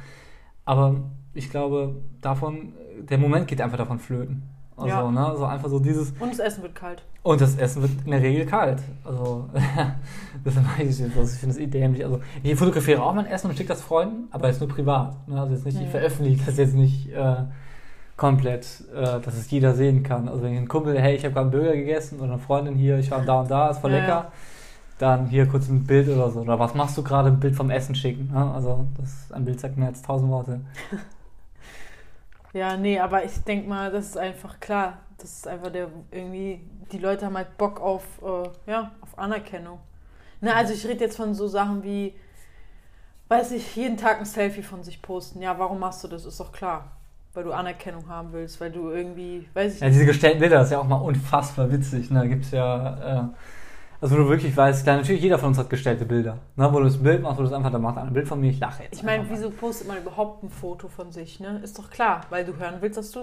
Aber ich glaube, davon, der Moment geht einfach davon flöten. Also, Ja. ne, so einfach so dieses, Und das Essen wird kalt. und das Essen wird in der Regel kalt. Also, das mache ich jetzt. Ich finde es eh dämlich. Also, ich fotografiere auch mein Essen und schicke das Freunden, aber jetzt nur privat. Ne? Also jetzt nicht, ich veröffentliche das jetzt nicht äh, komplett, äh, dass es jeder sehen kann. Also wenn ich ein Kumpel, hey, ich habe gerade einen Burger gegessen oder eine Freundin hier, ich war da und da, ist voll Ja, lecker. ja. Dann hier kurz ein Bild oder so. Oder was machst du gerade? Ein Bild vom Essen schicken. Ne? Also das, ein Bild sagt mehr als tausend Worte. Ja, nee, aber ich denke mal, das ist einfach klar. Das ist einfach der irgendwie, die Leute haben halt Bock auf, äh, ja, auf Anerkennung. Ne, also ich rede jetzt von so Sachen wie, weiß ich, jeden Tag ein Selfie von sich posten. Ja, warum machst du das? Ist doch klar. Weil du Anerkennung haben willst, weil du irgendwie, weiß ich Ja, nicht. diese gestellten Bilder, das ist ja auch mal unfassbar witzig. Ne? Da gibt es ja, äh, also wo du wirklich weißt, klar, natürlich jeder von uns hat gestellte Bilder. Ne? Wo du das Bild machst, wo du das einfach, da macht einer ein Bild von mir, ich lache jetzt. Ich meine, wieso postet man überhaupt ein Foto von sich, ne? Ist doch klar, weil du hören willst, dass du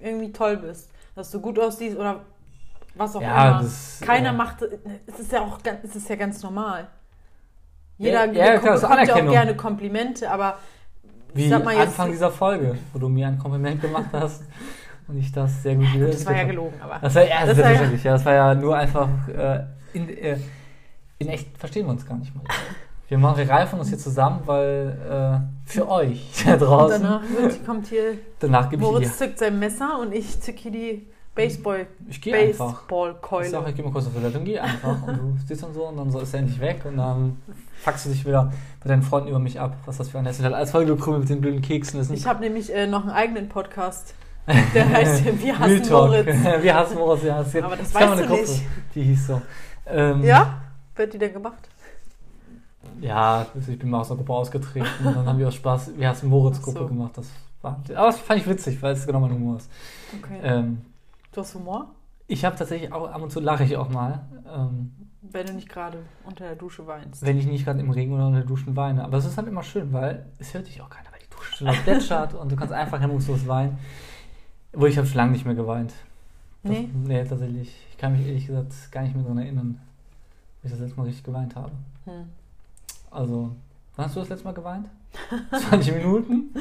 irgendwie toll bist, dass du gut aussiehst oder was auch Ja, immer. das, Keiner äh, macht, es ist ja auch, ganz- es ist ja ganz normal. Jeder Ja, ja, klar, bekommt ja auch gerne Komplimente, aber Wie mal Anfang dieser Folge, wo du mir ein Kompliment gemacht hast und ich das sehr gut das war ja gelogen, aber Das war ja, Das war ja- ja. Das war ja nur einfach, äh, in, äh, in echt verstehen wir uns gar nicht mal. Wir machen, wir reifen uns hier zusammen, weil äh, für euch da und draußen, danach wird, kommt hier, danach gebe ich Moritz zückt sein Messer und ich zücke hier die Baseball, Ich gehe einfach. Ich Baseballkeule. sag, ich geh mal kurz auf Toilette und geh einfach. Und du sitzt dann so und dann so ist er endlich weg und dann fuckst du dich wieder bei deinen Freunden über mich ab. Was das für ein Essen hat. Als vollgekrümelt mit den blöden Keksen. Das ist Ich habe nämlich äh, noch einen eigenen Podcast, der heißt Wir hassen. Moritz. Wir hassen Moritz, ja. Gibt- Aber das gab weißt du Gruppe, nicht. Die hieß so. Ähm, Ja? Wird die denn gemacht? Ja, ich bin mal aus der Gruppe ausgetreten und dann haben wir aus Spaß, wir hassen Moritz Ach Gruppe so. gemacht. Das war, aber das fand ich witzig, weil es genau mein Humor ist. Okay. Ähm, du hast Humor? ich habe tatsächlich auch, ab und zu lache ich auch mal, ähm, Wenn du nicht gerade unter der Dusche weinst. wenn ich nicht gerade im Regen oder unter der Duschen weine. Aber es ist halt immer schön, weil es hört dich auch keiner, weil die Dusche schon laut plätschert und du kannst einfach hemmungslos weinen. Wo ich habe schon lange nicht mehr geweint. Das, Nee? Nee, tatsächlich. Ich kann mich ehrlich gesagt gar nicht mehr daran erinnern, wie ich das letzte Mal richtig geweint habe. Hm. Also, wann hast du das letzte Mal geweint? 20 Minuten?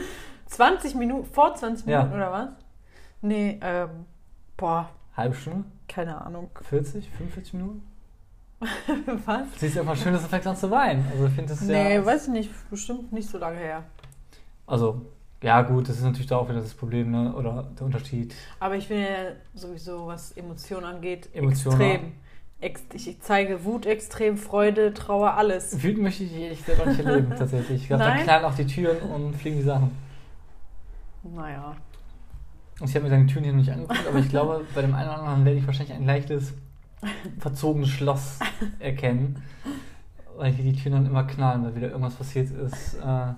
20 Minuten, vor 20 Ja. Minuten oder was? Nee, ähm, boah, Halbe Stunde? keine Ahnung. 40? 45 Minuten? was? Siehst du immer schön, dass du fängst an zu weinen. Also, ich finde das Nee, ja. weiß ich nicht, bestimmt nicht so lange her. Also, ja, gut, das ist natürlich da auch wieder das Problem, ne? Oder der Unterschied. Aber ich bin ja sowieso, was Emotionen angeht, Emotionen. extrem. Ex ich zeige Wut extrem, Freude, Trauer, alles. Wütend möchte ich ehrlich gesagt nicht erleben, tatsächlich. Ich glaube, dann knallen auch die Türen und fliegen die Sachen. Naja. Und ich habe mir seine Türen hier noch nicht angeguckt, aber ich glaube, bei dem einen oder anderen werde ich wahrscheinlich ein leichtes, verzogenes Schloss erkennen. Weil hier die Türen dann immer knallen, weil wieder irgendwas passiert ist, äh,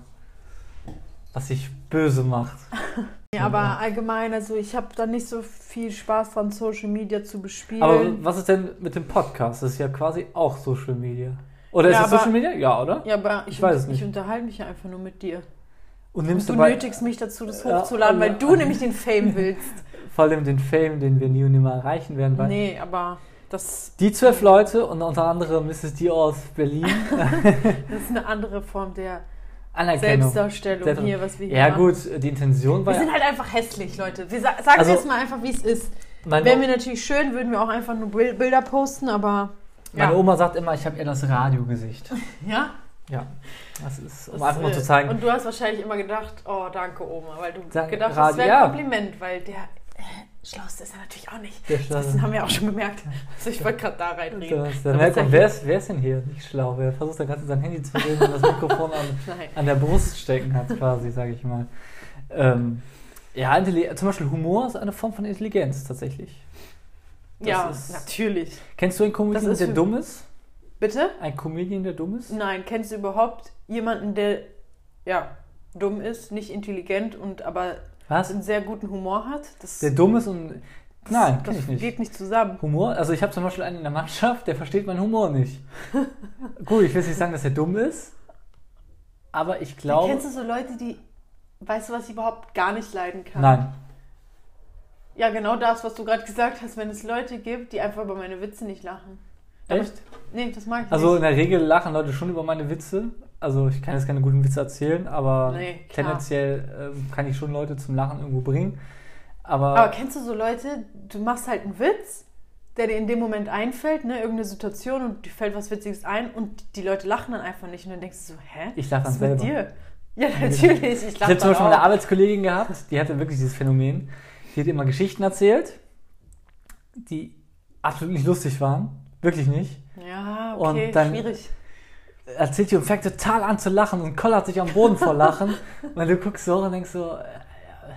was sich böse macht. Ja, aber allgemein, also ich habe da nicht so viel Spaß von Social Media zu bespielen. Aber was ist denn mit dem Podcast? Das ist ja quasi auch Social Media. Oder ist Ja, es aber- Social Media? Ja, oder? ja, aber ich, Ich weiß es ich nicht. unterhalte mich ja einfach nur mit dir. Und nimmst Du dabei nötigst mich dazu, das Ja, hochzuladen, weil ja. du nämlich den Fame willst. vor allem den Fame, den wir nie und nimmer erreichen werden. Weil Nee, aber das, Die zwölf Leute und unter anderem Mrs. D aus Berlin. das ist eine andere Form der. Selbstdarstellung Selbst- hier, was wir hier Ja machen. gut, die Intention war Wir sind halt einfach hässlich, Leute. Wir sa sagen Also- jetzt mal einfach, wie es ist. Wären wir natürlich schön, würden wir auch einfach nur Bil- Bilder posten, aber meine ja. Oma sagt immer, ich habe eher das Radiogesicht. ja. Ja, das ist, um Das, einfach mal zu zeigen. Und du hast wahrscheinlich immer gedacht, oh, danke Oma, weil du Danke, gedacht hast, das wäre ja. ein Kompliment, weil der äh, Schlauste ist er natürlich auch nicht. Der Das haben wir auch schon gemerkt. Also ich wollte gerade da reinreden. Das, da merkt man, wer ist, wer ist denn hier nicht schlau? Wer versucht da gerade sein Handy zu reden und das Mikrofon an, an der Brust stecken hat, quasi, sage ich mal. Ähm, ja, zum Beispiel Humor ist eine Form von Intelligenz tatsächlich. Das Ja, ist- natürlich. Kennst du einen Comedian, Das ist der dumm ist? Bitte? Ein Comedian, der dumm ist? Nein, kennst du überhaupt jemanden, der ja dumm ist, nicht intelligent und aber Was? einen sehr guten Humor hat? Das, Der dumm ist und. das, Nein, das ich nicht. geht nicht zusammen. Humor? Also ich habe zum Beispiel einen in der Mannschaft, der versteht meinen Humor nicht. Gut, ich will jetzt nicht sagen, dass er dumm ist, aber ich glaube. Kennst du so Leute, die, weißt du, was ich überhaupt gar nicht leiden kann? Nein. Ja, genau das, was du gerade gesagt hast, wenn es Leute gibt, die einfach über meine Witze nicht lachen. Echt? Nee, das mag ich Also in nicht. der Regel lachen Leute schon über meine Witze. Also ich kann jetzt keine guten Witze erzählen, aber Nee, tendenziell ähm, kann ich schon Leute zum Lachen irgendwo bringen. Aber, Aber kennst du so Leute, du machst halt einen Witz, der dir in dem Moment einfällt, ne, irgendeine Situation und dir fällt was Witziges ein und die Leute lachen dann einfach nicht und dann denkst du so, hä? ich lache dann ist mit selber. dir? Ja, natürlich. Ich Ich lache habe zum Beispiel eine auch. Arbeitskollegin gehabt, die hatte wirklich dieses Phänomen. Die hat immer Geschichten erzählt, die absolut nicht lustig waren. Wirklich nicht. Ja, Und okay, dann- schwierig. Erzählt die und fängt total an zu lachen und kollert sich am Boden vor Lachen. und du guckst so und denkst so, äh,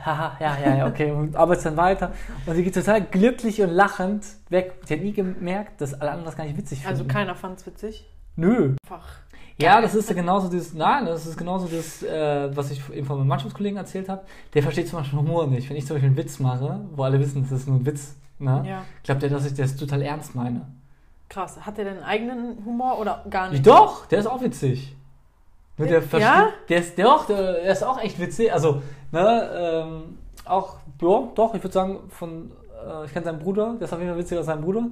haha, ja, ja, ja, okay. Und arbeitest dann weiter. Und sie geht total glücklich und lachend weg. Sie hat nie gemerkt, dass alle anderen das gar nicht witzig finden. Also keiner fand es witzig. Nö. Einfach. Ja, das ist ja genauso dieses, nein, das ist genauso das, äh, was ich eben von meinem Mannschaftskollegen erzählt habe. Der versteht zum Beispiel Humor nicht. Wenn ich zum Beispiel einen Witz mache, wo alle wissen, das ist nur ein Witz, ne? Ja, glaubt der, dass ich das total ernst meine. Krass. Hat der denn eigenen Humor oder gar nicht? Doch, der ist auch witzig. Nur der Ja? der ist, der, doch, der, der ist auch echt witzig. Also, ne, ähm, auch, ja, doch, ich würde sagen, von, äh, ich kenne seinen Bruder, der ist auf jeden Fall witziger als sein Bruder.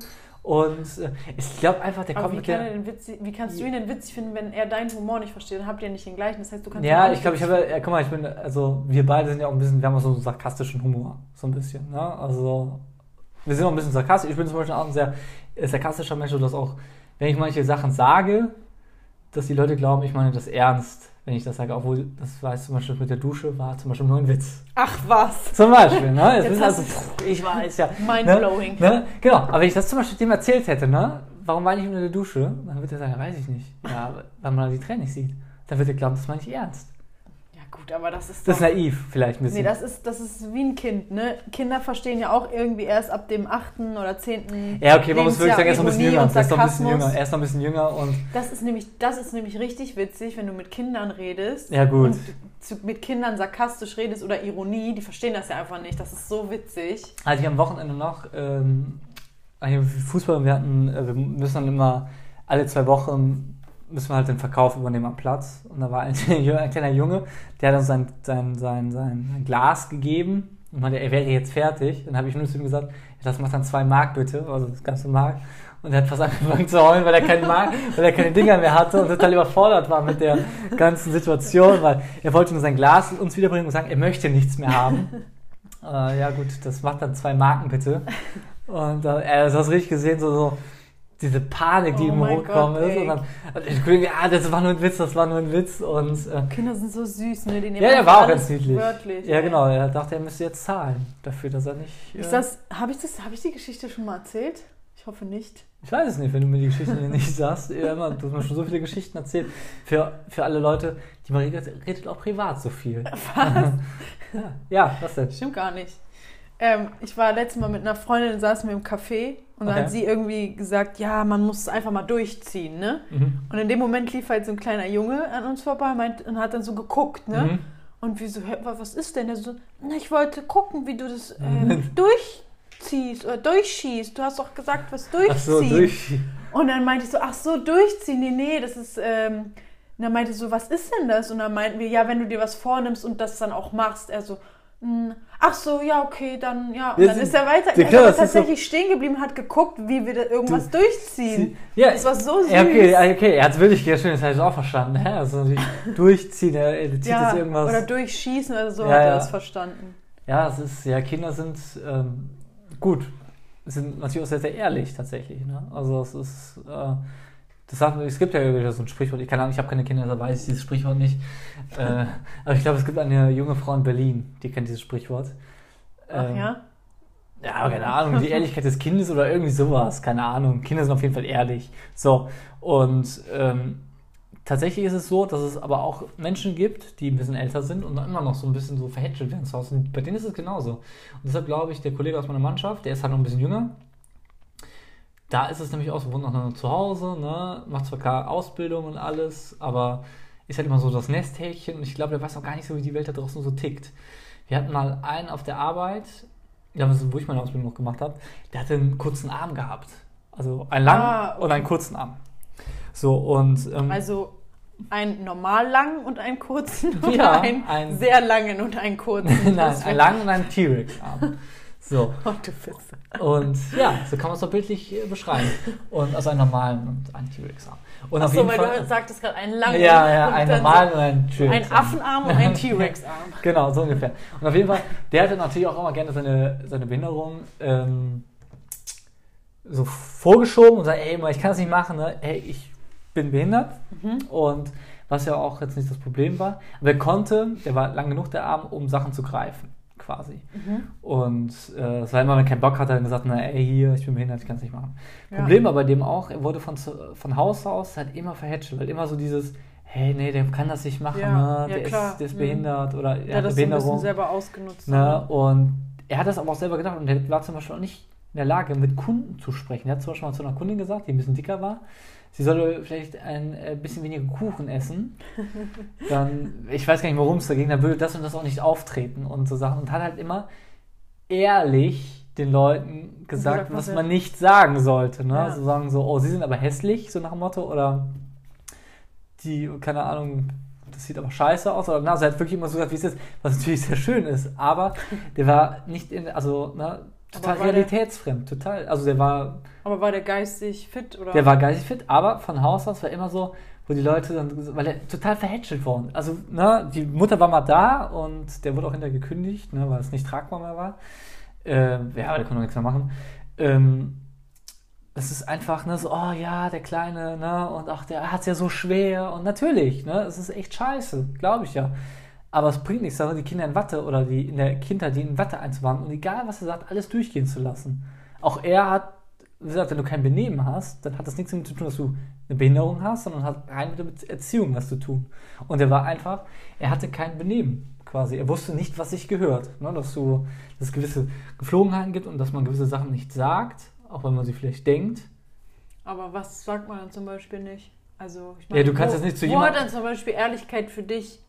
Und äh, ich glaube einfach, der kommt wie, kann der. er witzig, wie kannst du ihn denn witzig finden, wenn er deinen Humor nicht versteht? Dann habt ihr nicht den gleichen. Das heißt, du kannst Ja, ich glaube, ich habe, ja, guck mal, ich bin, also wir beide sind ja auch ein bisschen, wir haben auch so einen sarkastischen Humor, so ein bisschen, ne? Also wir sind auch ein bisschen sarkastisch. Ich bin zum Beispiel auch ein sehr äh, sarkastischer Mensch, dass auch, wenn ich manche Sachen sage, dass die Leute glauben, ich meine das ernst, wenn ich das sage, obwohl das war jetzt zum Beispiel mit der Dusche, war zum Beispiel nur ein Witz. Ach was, Zum Beispiel, ne? Jetzt Jetzt also, pff, ich weiß ja. mindblowing. Ne? Genau, aber wenn ich das zum Beispiel dem erzählt hätte, ne? Warum war ich unter der Dusche? Dann wird er sagen, weiß ich nicht. Ja, weil man die Tränen nicht sieht. Dann wird er glauben, das meine ich ernst. Gut, aber das ist Das ist doch- naiv, vielleicht ein bisschen. Nee, das ist, das ist wie ein Kind, ne? Kinder verstehen ja auch irgendwie erst ab dem 8. oder 10. Ja, okay, man muss wirklich sagen, er ist noch ein bisschen jünger. Er ist noch ein bisschen jünger. Er ist noch ein bisschen jünger und Das ist nämlich, das ist nämlich richtig witzig, wenn du mit Kindern redest. Ja, gut. Und mit Kindern sarkastisch redest oder Ironie, die verstehen das ja einfach nicht. Das ist so witzig. hatte ich am Wochenende noch ähm, Fußball wir hatten, äh, wir müssen dann immer alle zwei Wochen müssen wir halt den Verkauf übernehmen am Platz. Und da war ein, ein kleiner Junge, der hat uns sein, sein, sein, sein Glas gegeben und meinte, er wäre jetzt fertig. Dann habe ich nur zu ihm gesagt, das macht dann zwei Mark bitte, also das ganze Mark. Und er hat fast angefangen zu heulen, weil er keinen Mark, weil er keine Dinger mehr hatte und total überfordert war mit der ganzen Situation, weil er wollte nur sein Glas uns wiederbringen und sagen, er möchte nichts mehr haben. Äh, ja gut, das macht dann zwei Marken bitte. Und äh, er hat das richtig gesehen, so, so diese Panik, die Oh ihm hochgekommen Gott, ist. Und dann, und ich denke, ja, das war nur ein Witz, das war nur ein Witz. Und äh, Kinder sind so süß, ne? Die nehmen ja, der einfach war auch ganz niedlich. Wörtlich, ja, ey. genau, er dachte, er müsste jetzt zahlen dafür, dass er nicht. Äh, Ist das, habe ich, das, hab ich die Geschichte schon mal erzählt? Ich hoffe nicht. Ich weiß es nicht, wenn du mir die Geschichten hier nicht sagst. Ja, immer, du hast mir schon so viele Geschichten erzählt. Für, für alle Leute, die man redet, redet auch privat so viel. Was? Ja, was denn? Stimmt gar nicht. Ähm, ich war letztes Mal mit einer Freundin, saßen wir im Café und dann Okay. hat sie irgendwie gesagt, ja, man muss es einfach mal durchziehen, ne? Mhm. Und in dem Moment lief halt so ein kleiner Junge an uns vorbei meint, und hat dann so geguckt, ne? Mhm. Und wir so, was ist denn? Der so, na, ich wollte gucken, wie du das ähm, durchziehst oder durchschießt. Du hast doch gesagt, was durchziehen. Ach so, durch. Und dann meinte ich so, ach so, durchziehen. Nee, nee, das ist, ähm, Und er meinte so, was ist denn das? Und dann meinten wir, ja, wenn du dir was vornimmst und das dann auch machst. Er so, "Hm, ach so, ja, okay, dann, ja. Und Ja, dann sie- ist er weiter. Ja, er klar, ist das ist tatsächlich stehen geblieben, hat geguckt, wie wir da irgendwas durchziehen. Ja, Das war so süß. Ja, okay, ja, okay, er hat es wirklich, ja schön, das habe ich auch verstanden. Hä? Also durchziehen, er, er zieht Ja, jetzt irgendwas. oder durchschießen, also so Ja, hat er ja. das verstanden. Ja, es ist, ja, Kinder sind ähm, gut, sind natürlich auch sehr, sehr ehrlich tatsächlich. Ne? Also es ist, äh, das sagt, es gibt ja so ein Sprichwort, ich keine Ahnung, ich habe keine Kinder, da weiß ich dieses Sprichwort nicht. äh, aber ich glaube, es gibt eine junge Frau in Berlin, die kennt dieses Sprichwort. Ach Ähm, ja? Ja, aber keine Ahnung, die Ehrlichkeit des Kindes oder irgendwie sowas, keine Ahnung. Kinder sind auf jeden Fall ehrlich. So, und ähm, tatsächlich ist es so, dass es aber auch Menschen gibt, die ein bisschen älter sind und immer noch so ein bisschen so verhätschelt werden zu Hause. Und bei denen ist es genauso. Und deshalb glaube ich, der Kollege aus meiner Mannschaft, der ist halt noch ein bisschen jünger. Da ist es nämlich auch so, wohnt noch zu Hause, ne? macht zwar keine Ausbildung und alles, aber ist halt immer so das Nesthäkchen und ich glaube, der weiß auch gar nicht so, wie die Welt da draußen so tickt. Wir hatten mal einen auf der Arbeit, wo ich meine Ausbildung noch gemacht habe, der hatte einen kurzen Arm gehabt. Also einen langen Ah, okay. und einen kurzen Arm. So, und ähm, Also einen normal langen und einen kurzen oder Ja, einen ein- sehr langen und einen kurzen. nein, einen langen und einen T-Rex-Arm. So, Oh, und ja, so kann man es doch bildlich äh, beschreiben. Und also einen normalen und einen T-Rex-Arm. Und auf Achso, jeden weil Fall. du sagtest gerade einen langen. ja, ja, und einen normalen so und einen T-Rex-Arm. Ein Affenarm und ein T-Rex-Arm. Genau, so ungefähr. Und auf jeden Fall, der hatte natürlich auch immer gerne seine, seine Behinderung ähm, so vorgeschoben und sagt, ey, ich kann das nicht machen, ne? ey, ich bin behindert. Mhm. Und was ja auch jetzt nicht das Problem war, aber er konnte, der war lang genug der Arm, um Sachen zu greifen, quasi. Mhm. Und äh, es war immer, wenn er keinen Bock hatte, hat er gesagt, na, ey, hier, ich bin behindert, ich kann es nicht machen. Ja. Problem war bei dem auch, er wurde von, von Haus aus halt immer verhätschelt, weil immer so dieses, hey, nee, der kann das nicht machen, Ja, ne? ja, der, klar. ist, der ist Mhm. behindert oder er Der hat eine das Behinderung. selber ausgenutzt. Ne? Und er hat das aber auch selber gedacht und er war zum Beispiel auch nicht in der Lage, mit Kunden zu sprechen. Er hat zum Beispiel mal zu einer Kundin gesagt, die ein bisschen dicker war, sie solle vielleicht ein äh, bisschen weniger Kuchen essen. Dann, ich weiß gar nicht, worum es da ging, dann würde das und das auch nicht auftreten und so Sachen. Und hat halt immer ehrlich den Leuten gesagt, Gesagt, was man nicht sagen sollte. Ne? Ja. So sagen so, oh, sie sind aber hässlich, so nach dem Motto, oder die, keine Ahnung, das sieht aber scheiße aus. Oder na, sie hat wirklich immer so gesagt, wie es ist, was natürlich sehr schön ist. Aber der war nicht in, also, ne, total war der- realitätsfremd, total. Also der war, Aber war der geistig fit oder? der war geistig fit, aber von Haus aus war immer so, wo die Leute dann, weil er total verhätschelt worden. Also, ne, die Mutter war mal da und der wurde auch hinterher gekündigt, ne, weil es nicht tragbar mehr war. Ähm, ja, aber der konnte auch nichts mehr machen. Ähm, das ist einfach, ne, so, oh ja, der Kleine, ne, und ach, der hat es ja so schwer. Und natürlich, ne, es ist echt scheiße, glaube ich ja. Aber es bringt nichts, sondern die Kinder in Watte oder die in der Kindheit, die in Watte einzubauen und egal was er sagt, alles durchgehen zu lassen. Auch er hat, wie gesagt, wenn du kein Benehmen hast, dann hat das nichts damit zu tun, dass du eine Behinderung hast, sondern hat rein mit der Erziehung was zu tun. Und er war einfach, er hatte kein Benehmen quasi. Er wusste nicht, was sich gehört. Ne? Dass, du, dass es gewisse Geflogenheiten gibt und dass man gewisse Sachen nicht sagt, auch wenn man sie vielleicht denkt. Aber was sagt man dann zum Beispiel nicht? Also, ich Ja, du kannst wo, jetzt nicht zu Wo jemand- hat dann zum Beispiel Ehrlichkeit für dich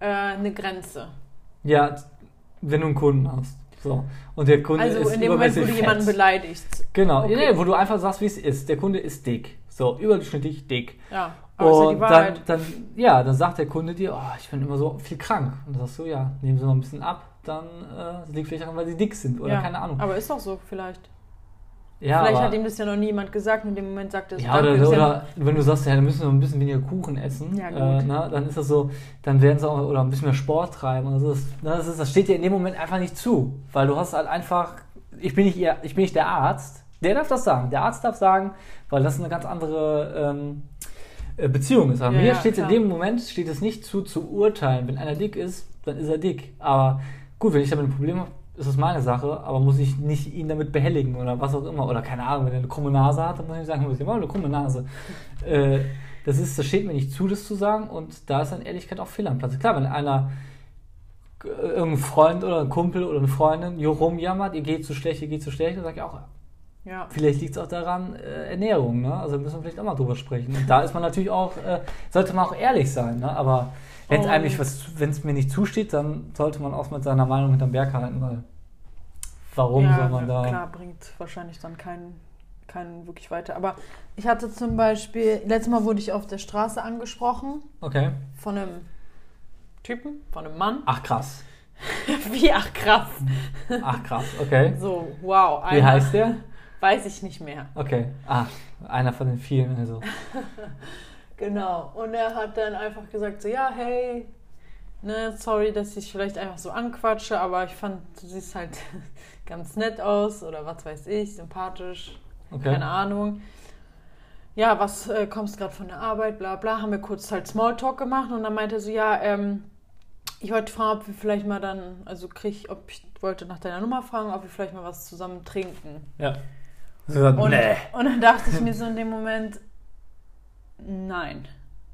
äh, eine Grenze? Ja, wenn du einen Kunden hast. So. Und der Kunde Also ist in dem Moment, wo du jemanden fett. beleidigst. Genau, Okay. nee, wo du einfach sagst, wie es ist. Der Kunde ist dick. So, überdurchschnittlich dick. Ja, aber ist ja Und dann, dann, ja, dann sagt der Kunde dir, oh, ich bin immer so viel krank. Und dann sagst du, ja, nehmen Sie mal ein bisschen ab, dann äh, liegt vielleicht daran, weil sie dick sind oder ja. keine Ahnung. Aber ist doch so, vielleicht. Ja, vielleicht aber, hat ihm das ja noch niemand gesagt und in dem Moment sagt er so, ja, oder, ja- oder wenn du sagst, ja, dann müssen wir ein bisschen weniger Kuchen essen, Ja, gut. äh, na, dann ist das so, dann werden sie auch, oder ein bisschen mehr Sport treiben. Oder so. das, na, das, ist, das steht dir in dem Moment einfach nicht zu, weil du hast halt einfach, ich bin nicht, ihr, ich bin nicht der Arzt, der darf das sagen, der Arzt darf sagen, weil das eine ganz andere ähm, äh, Beziehung ist. Aber Ja, mir steht in klar. dem Moment steht es nicht zu, zu urteilen. Wenn einer dick ist, dann ist er dick. Aber gut, wenn ich damit ein Problem habe, ist das meine Sache, aber muss ich nicht ihn damit behelligen oder was auch immer. Oder keine Ahnung, wenn er eine krumme Nase hat, dann muss ich sagen, muss ich mal eine krumme Nase. Äh, das, ist, das steht mir nicht zu, das zu sagen und da ist dann Ehrlichkeit auch fehl am Platz. Klar, wenn einer äh, irgendein Freund oder ein Kumpel oder eine Freundin jo rumjammert, ihr geht zu schlecht, ihr geht zu schlecht, dann sage ich auch, ja. Vielleicht liegt es auch daran, äh, Ernährung, ne? Also müssen wir vielleicht auch mal drüber sprechen. Und da ist man natürlich auch, äh, sollte man auch ehrlich sein, ne? Aber wenn es einem nicht was, wenn es mir nicht zusteht, dann sollte man auch mit seiner Meinung hinterm Berg halten, weil warum ja, soll man da. Klar, bringt wahrscheinlich dann keinen keinen wirklich weiter. Aber ich hatte zum Beispiel, letztes Mal wurde ich auf der Straße angesprochen Okay. von einem Typen, von einem Mann. Ach krass. Wie, ach krass. Ach krass, okay. So, wow. Wie heißt der? Weiß ich nicht mehr. Okay. Ah, einer von den vielen. Also. Genau. Und er hat dann einfach gesagt, so, ja, hey, ne, sorry, dass ich vielleicht einfach so anquatsche, aber ich fand, du siehst halt ganz nett aus oder was weiß ich, sympathisch, Okay. keine Ahnung. Ja, was äh, kommst gerade von der Arbeit, bla bla, haben wir kurz halt Smalltalk gemacht und dann meinte er so, ja, ähm, ich wollte fragen, ob wir vielleicht mal dann, also krieg, ob ich wollte nach deiner Nummer fragen, ob wir vielleicht mal was zusammen trinken. Ja. So Und, nee. und dann dachte ich mir so in dem Moment, nein.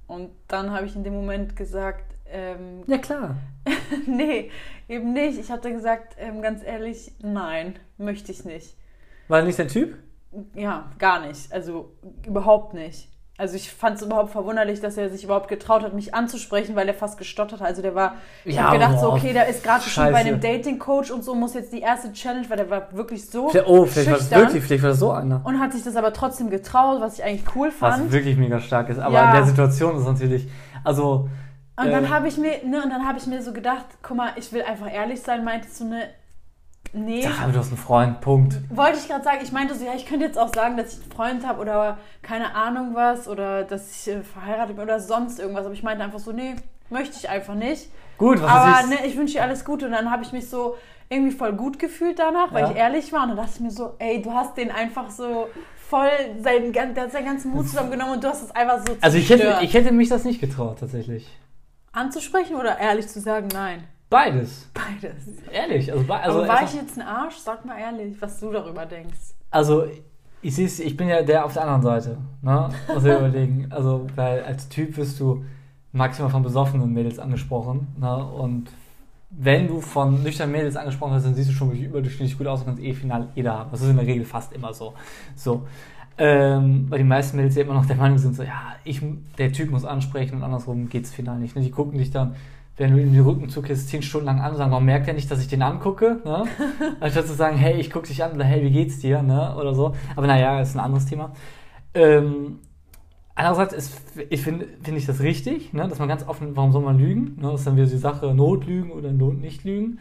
Und dann habe ich in dem Moment gesagt, ähm, Ja, klar. nee, eben nicht. Ich hatte gesagt, ähm, ganz ehrlich, nein, möchte ich nicht. War nicht der Typ? Ja, gar nicht. Also überhaupt nicht. Also ich fand es überhaupt verwunderlich, dass er sich überhaupt getraut hat, mich anzusprechen, weil er fast gestottert hat. Also der war, ich Ja, habe gedacht, so boah, okay, der ist gerade schon bei einem Dating-Coach und so, muss jetzt die erste Challenge, weil der war wirklich so Oh, vielleicht war das wirklich, vielleicht war das so einer. und hat sich das aber trotzdem getraut, was ich eigentlich cool Was fand. wirklich mega stark ist. Aber Ja. in der Situation ist natürlich. Also. Und dann äh, habe ich mir, ne, und dann habe ich mir so gedacht, guck mal, ich will einfach ehrlich sein, meintest du ne, nee. Sag einfach, du hast einen Freund, Punkt. Wollte ich gerade sagen, ich meinte so, ja, ich könnte jetzt auch sagen, dass ich einen Freund habe oder keine Ahnung was oder dass ich äh, verheiratet bin oder sonst irgendwas. Aber ich meinte einfach so, nee, möchte ich einfach nicht. Gut, was Aber ne, ich wünsche dir alles Gute. Und dann habe ich mich so irgendwie voll gut gefühlt danach, weil Ja. ich ehrlich war. Und dann dachte ich mir so, ey, du hast den einfach so voll, seinen, der hat seinen ganzen Mut zusammengenommen und du hast es einfach so Also ich hätte, ich hätte mich das nicht getraut, tatsächlich. Anzusprechen oder ehrlich zu sagen, nein? Beides. Beides. Ehrlich. Also, also, Aber war ich jetzt ein Arsch? Sag mal ehrlich, was du darüber denkst. also ich sehe ich bin ja der auf der anderen Seite. Ne? Muss ich überlegen. Also, weil als Typ wirst du maximal von besoffenen Mädels angesprochen. Ne? Und wenn du von nüchternen Mädels angesprochen wirst, dann siehst du schon wirklich überdurchschnittlich gut aus und kannst eh final jeder haben. Das ist in der Regel fast immer so. So. Ähm, weil die meisten Mädels ja immer noch der Meinung sind, so, ja, ich, der Typ muss ansprechen und andersrum geht's final nicht. Ne? Die gucken dich dann, wenn du in die Rücken zuckst, zehn Stunden lang an und sagen, warum merkt er nicht, dass ich den angucke? Ne? Anstatt zu sagen, hey, ich gucke dich an oder hey, wie geht's dir? Ne? Oder so. Aber naja, ist ein anderes Thema. Ähm, andererseits ist, ich finde find ich das richtig, ne? dass man ganz offen, warum soll man lügen? Ne? Das ist dann wieder die Sache, Notlügen oder Not nicht lügen.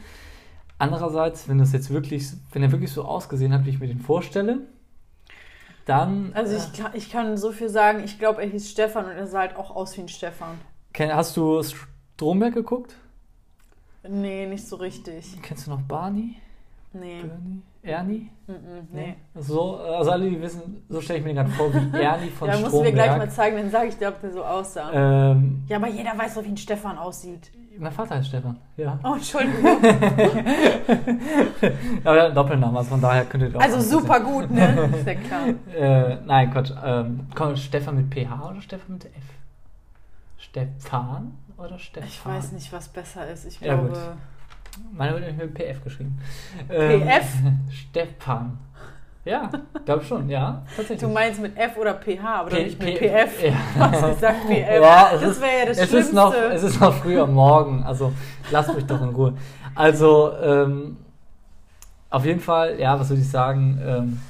Andererseits, wenn das jetzt wirklich, wenn er wirklich so ausgesehen hat, wie ich mir den vorstelle, dann. Also äh, ich, kann- ich kann so viel sagen, ich glaube, er hieß Stefan und er sah halt auch aus wie ein Stefan. hast du Stromberg geguckt? Nee, nicht so richtig. Kennst du noch Barney? Nee. Bernie? Ernie? Mm -mm, nee. So, also alle, die wissen, so stelle ich mir den gerade vor, wie Ernie von Ja, musst du Stromberg. mir gleich mal zeigen, dann sage ich dir, ob der so aussah. ähm, Ja, aber jeder weiß doch, wie ein Stefan aussieht. mein Vater heißt Stefan, ja. Oh, Entschuldigung. Aber er hat einen Doppelnamen, also von daher könntet ihr auch Also super gut, ne? Ist ja klar. Äh, nein, Quatsch. Ähm, komm, Stefan mit PH oder Stefan mit F? Stefan oder Stefan? Ich weiß nicht, was besser ist. Ich Ja, glaube. gut. Meine wird nämlich mit PF geschrieben. Ähm, PF? Stefan. Ja, glaube schon, ja, tatsächlich. Du meinst mit F oder PH, aber P- nicht mit P- PF. Ja. Was gesagt PF? Ja, es das wäre ja das es Schlimmste. ist, noch, es ist noch früh am Morgen, also lasst mich doch in Ruhe. Also, ähm, auf jeden Fall, ja, was würde ich sagen? Ähm,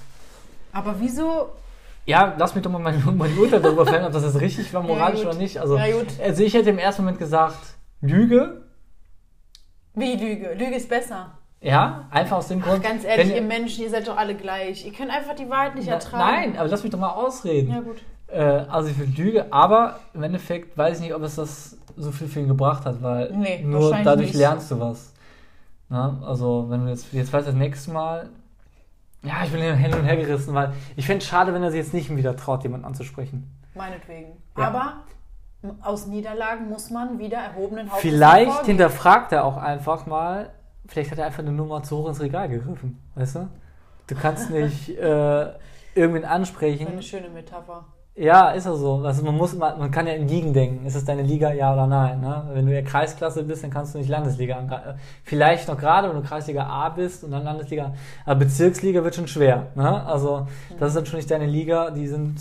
aber wieso? Ja, lass mich doch mal meine, meine Urteil darüber fällen, ob das jetzt richtig war, moralisch gut. oder nicht. Also, Ja, also, ich hätte im ersten Moment gesagt, Lüge. Wie Lüge? Lüge ist besser. Ja, einfach aus dem Grund. Ganz ehrlich, wenn ihr Menschen, ihr seid doch alle gleich. Ihr könnt einfach die Wahrheit nicht Na- ertragen. Nein, aber lass mich doch mal ausreden. Ja, gut. Äh, also ich finde Lüge, aber im Endeffekt weiß ich nicht, ob es das so viel für ihn gebracht hat, weil Nee, nur dadurch nicht. lernst du was. Na, also wenn du jetzt, jetzt weißt das nächste Mal, ja, ich bin hin und her gerissen, weil ich fände es schade, wenn er sich jetzt nicht wieder traut, jemanden anzusprechen. Meinetwegen. Ja. Aber aus Niederlagen muss man wieder erhobenen Hauptes Vielleicht hinterfragt er auch einfach mal, vielleicht hat er einfach eine Nummer zu hoch ins Regal gegriffen, weißt du? Du kannst nicht äh, irgendwen ansprechen. Eine schöne Metapher. Ja, ist ja so. Also man muss immer, man kann ja in Ligen denken. Ist es deine Liga, ja oder nein? Ne? Wenn du ja Kreisklasse bist, dann kannst du nicht Landesliga angreifen. Vielleicht noch gerade, wenn du Kreisliga A bist und dann Landesliga, aber Bezirksliga wird schon schwer. Ne? Also das ist dann schon nicht deine Liga. Die sind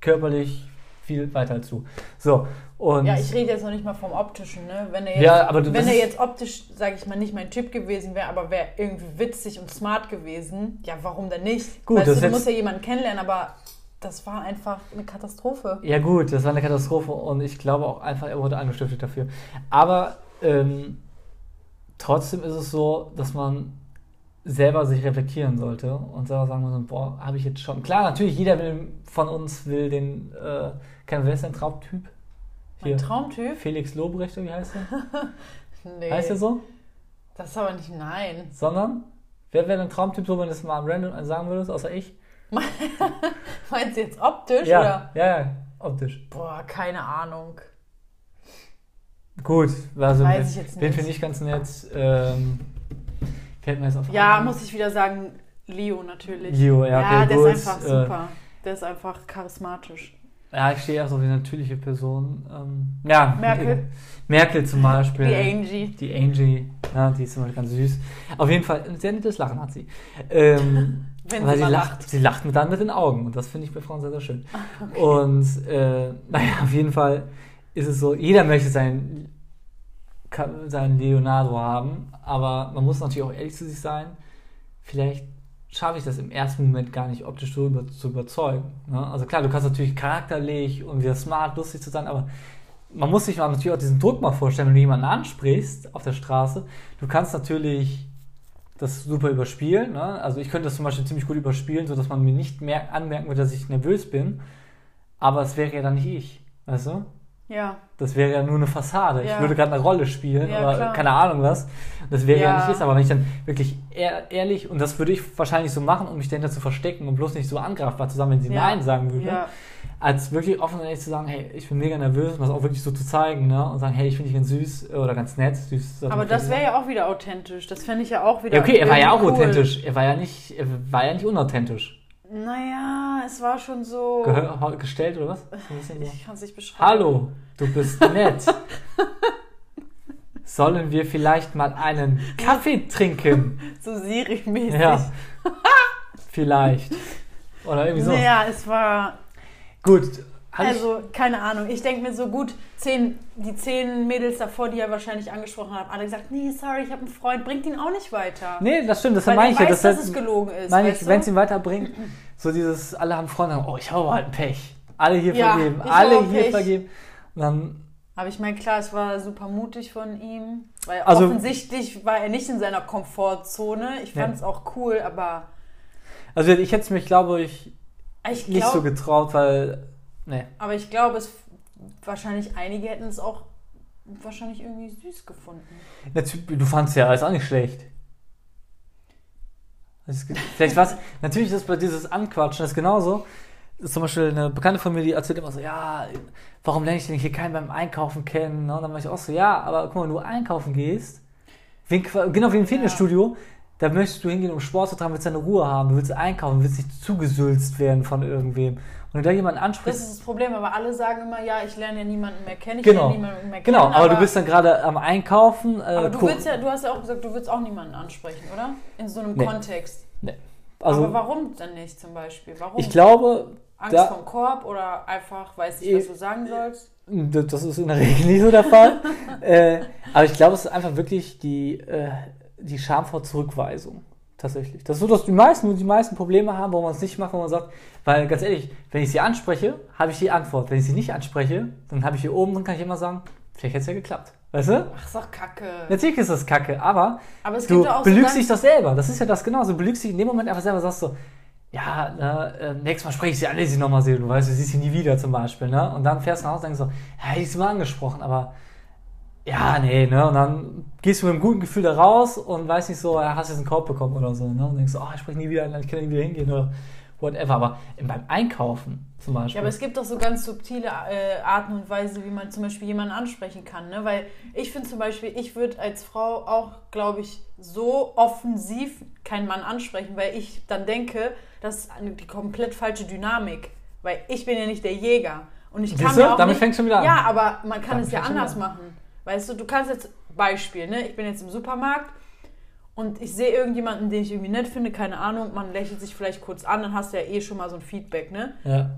körperlich viel weiter du. So, und. Ja, ich rede jetzt noch nicht mal vom Optischen, ne? Wenn er jetzt, Ja, aber du- wenn er jetzt optisch, sage ich mal, nicht mein Typ gewesen wäre, aber wäre irgendwie witzig und smart gewesen, ja, warum denn nicht? Gut, weißt das du, du musst ja jemanden kennenlernen, aber das war einfach eine Katastrophe. Ja gut, das war eine Katastrophe und ich glaube auch einfach, er wurde angestiftet dafür. Aber ähm, trotzdem ist es so, dass man selber sich reflektieren sollte und selber sagen muss, boah, habe ich jetzt schon. Klar, natürlich, jeder will, von uns will den, äh, kein, wer ist dein Traumtyp? Mein Traumtyp? Felix Lobrecht, wie heißt der? Nee. Heißt der so? Das ist aber nicht nein. Sondern, wer wäre dein Traumtyp, so wenn du es mal random sagen würdest, außer ich? Meinst du jetzt optisch Ja, oder? ja, ja, optisch. Boah, keine Ahnung. Gut, also Weiß ich jetzt den finde ich ganz nett. Ähm, fällt mir jetzt auf Ja, Anhieb. muss ich wieder sagen, Leo natürlich. Leo, ja, okay, der gut, ist einfach äh, super. Der ist einfach charismatisch. Ja, ich stehe eher so auf die natürliche Person. Ähm, ja, Merkel. Merkel zum Beispiel. Die Angie. Die Angie, ja, die ist zum Beispiel ganz süß. Auf jeden Fall, ein sehr nettes Lachen hat sie. Ähm, Wenn weil sie sie lacht, lacht. sie lacht mit dann mit den Augen und das finde ich bei Frauen sehr, sehr schön. Und äh, naja, auf jeden Fall ist es so, jeder möchte sein, seinen Leonardo haben, aber man muss natürlich auch ehrlich zu sich sein. Vielleicht schaffe ich das im ersten Moment gar nicht optisch so über, zu überzeugen. Ne? Also klar, du kannst natürlich charakterlich und wieder smart, lustig zu sein, aber man muss sich mal natürlich auch diesen Druck mal vorstellen, wenn du jemanden ansprichst auf der Straße. Du kannst natürlich das super überspielen. Ne? Also ich könnte das zum Beispiel ziemlich gut überspielen, sodass man mir nicht mehr anmerken würde, dass ich nervös bin. Aber es wäre ja dann nicht ich. Weißt du? Ja. Das wäre ja nur eine Fassade. Ja. Ich würde gerade eine Rolle spielen Ja, oder klar. keine Ahnung was. Das wäre ja. Ja. nicht ist, aber wenn ich dann wirklich ehr, ehrlich, und das würde ich wahrscheinlich so machen, um mich dahinter zu verstecken und bloß nicht so angreifbar zu sein, wenn sie. Nein sagen würde, Ja. Als wirklich offen und ehrlich zu sagen, hey, ich bin mega nervös und das auch wirklich so zu zeigen, ne? Und sagen, hey, ich finde dich ganz süß oder ganz nett. Süß, Aber das wäre ja auch wieder authentisch. Das fände ich ja auch wieder. Ja, okay, er war ja auch cool. authentisch. Er war ja nicht, er war ja nicht unauthentisch. Naja, es war schon so. Gehör, gestellt oder was? Ich kann es nicht beschreiben. Hallo, du bist nett. Sollen wir vielleicht mal einen Kaffee trinken? So Siri-mäßig. Ja. Vielleicht. Oder irgendwie so. Naja, es war. Gut. Also, keine Ahnung. Ich denke mir so gut, zehn, die zehn Mädels davor, die er wahrscheinlich angesprochen hat, alle gesagt: Nee, sorry, ich habe einen Freund, bringt ihn auch nicht weiter. nee, das stimmt, das meine ich ja. dass heißt, es gelogen ist. meine ich, wenn es ihn weiterbringt, so dieses, alle haben Freunde, oh, ich habe halt ein Pech. Alle hier Ja, vergeben, alle hier Pech. vergeben. Und dann, Aber ich meine, klar, es war super mutig von ihm. Weil Also- offensichtlich war er nicht in seiner Komfortzone. Ich Ja. fand es auch cool, aber also ich hätte es mich, glaube ich, ich nicht so getraut, weil, ne. aber ich glaube, es wahrscheinlich einige hätten es auch wahrscheinlich irgendwie süß gefunden. Natürlich, Du fandst ja alles auch nicht schlecht. Vielleicht was. Natürlich ist das bei dieses Anquatschen das genauso. Das ist zum Beispiel eine Bekannte von mir, die erzählt immer so, ja, warum lerne ich denn hier keinen beim Einkaufen kennen? Ne? Und dann mache ich auch so, ja, aber guck mal, wenn du einkaufen gehst, wie, genau wie im Fitnessstudio, da möchtest du hingehen, um Sport zu treiben, willst deine Ruhe haben, du willst einkaufen, du willst nicht zugesülzt werden von irgendwem. Und wenn du da jemanden Das ansprichst, ist das Problem, aber alle sagen immer, ja, ich lerne ja niemanden mehr kennen, ich Genau. lerne niemanden mehr genau, kennen. aber, du bist dann gerade am Einkaufen. Äh, aber du, willst ja, du hast ja auch gesagt, du willst auch niemanden ansprechen, oder? In so einem Nee. Kontext. also, aber warum dann nicht zum Beispiel? Warum? ich glaube, Angst da- vom Korb oder einfach, weiß nicht, was du sagen sollst? Das ist in der Regel nicht so der Fall. äh, aber ich glaube, es ist einfach wirklich die, äh, die Scham vor Zurückweisung. Tatsächlich. Das ist so, dass die meisten, die meisten Probleme haben, wo man es nicht macht, wo man sagt, weil ganz ehrlich, wenn ich sie anspreche, habe ich die Antwort. Wenn ich sie nicht anspreche, dann habe ich hier oben, dann kann ich immer sagen, vielleicht hätte es ja geklappt. Weißt du? Ach, ist doch kacke. Natürlich ist das kacke, aber Aber es du belügst so dich doch selber. Das ist ja das genauso. Du belügst dich in dem Moment einfach selber, sagst so, ja, ne, äh, nächstes Mal spreche ich sie an, sie nochmal sehen. Du weißt, du siehst sie nie wieder zum Beispiel. Ne? Und dann fährst du nach Hause und denkst so, ja, hätte ich sie mal angesprochen, aber ja, nee, ne? Und dann gehst du mit einem guten Gefühl da raus und weißt nicht so, ja, hast jetzt einen Korb bekommen oder so, ne? Und denkst so, oh, ich spreche nie wieder, ich kann nie wieder hingehen oder whatever. Aber beim Einkaufen zum Beispiel. Ja, aber es gibt doch so ganz subtile äh, Arten und Weisen, wie man zum Beispiel jemanden ansprechen kann. Ne? Weil ich finde zum Beispiel, ich würde als Frau auch, glaube ich, so offensiv keinen Mann ansprechen, weil ich dann denke, das ist eine, die komplett falsche Dynamik. Weil ich bin ja nicht der Jäger. Und ich kann Siehst du? mir auch Damit nicht, fängst du wieder an. Ja, aber man kann Damit es ja anders machen. Weißt du, du kannst jetzt, Beispiel, ne? ich bin jetzt im Supermarkt und ich sehe irgendjemanden, den ich irgendwie nett finde, keine Ahnung, man lächelt sich vielleicht kurz an, dann hast du ja eh schon mal so ein Feedback, ne? ja.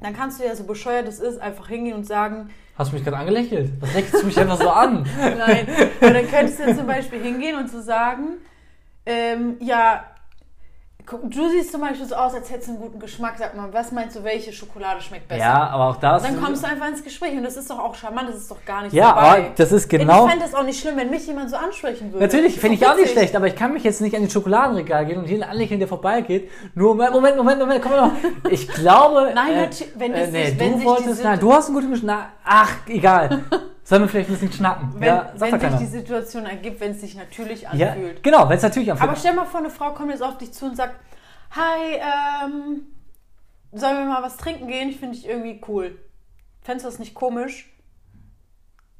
dann kannst du ja so bescheuert es ist, einfach hingehen und sagen, Hast du mich gerade angelächelt? Was lächelst du mich einfach so an? nein. Und dann könntest du zum Beispiel hingehen und so sagen, ähm, ja, du siehst zum Beispiel so aus, als hättest du einen guten Geschmack. Sag mal, was meinst du, welche Schokolade schmeckt besser? Ja, aber auch das. Dann kommst du einfach ins Gespräch und das ist doch auch charmant, das ist doch gar nicht Ja, dabei. aber das ist genau. Ich fände es auch nicht schlimm, wenn mich jemand so ansprechen würde. Natürlich, Das finde ich auch nicht schlecht, aber ich kann mich jetzt nicht an den Schokoladenregal gehen und jeden anlächeln, der vorbeigeht. Nur, Moment, Moment, Moment, Moment, komm mal. Ich glaube. Nein, äh, natürlich, wenn äh, das nee, sich- wenn du wolltest, nein, du hast einen guten Geschmack. Ach, egal. Sollen wir vielleicht ein bisschen schnacken? Wenn, ja, wenn sich keiner. die Situation ergibt, wenn es sich natürlich ja, anfühlt. genau, wenn es natürlich anfühlt. Aber stell mal vor, eine Frau kommt jetzt auf dich zu und sagt, hi, ähm, sollen wir mal was trinken gehen? Ich finde dich irgendwie cool. Fändest du das nicht komisch?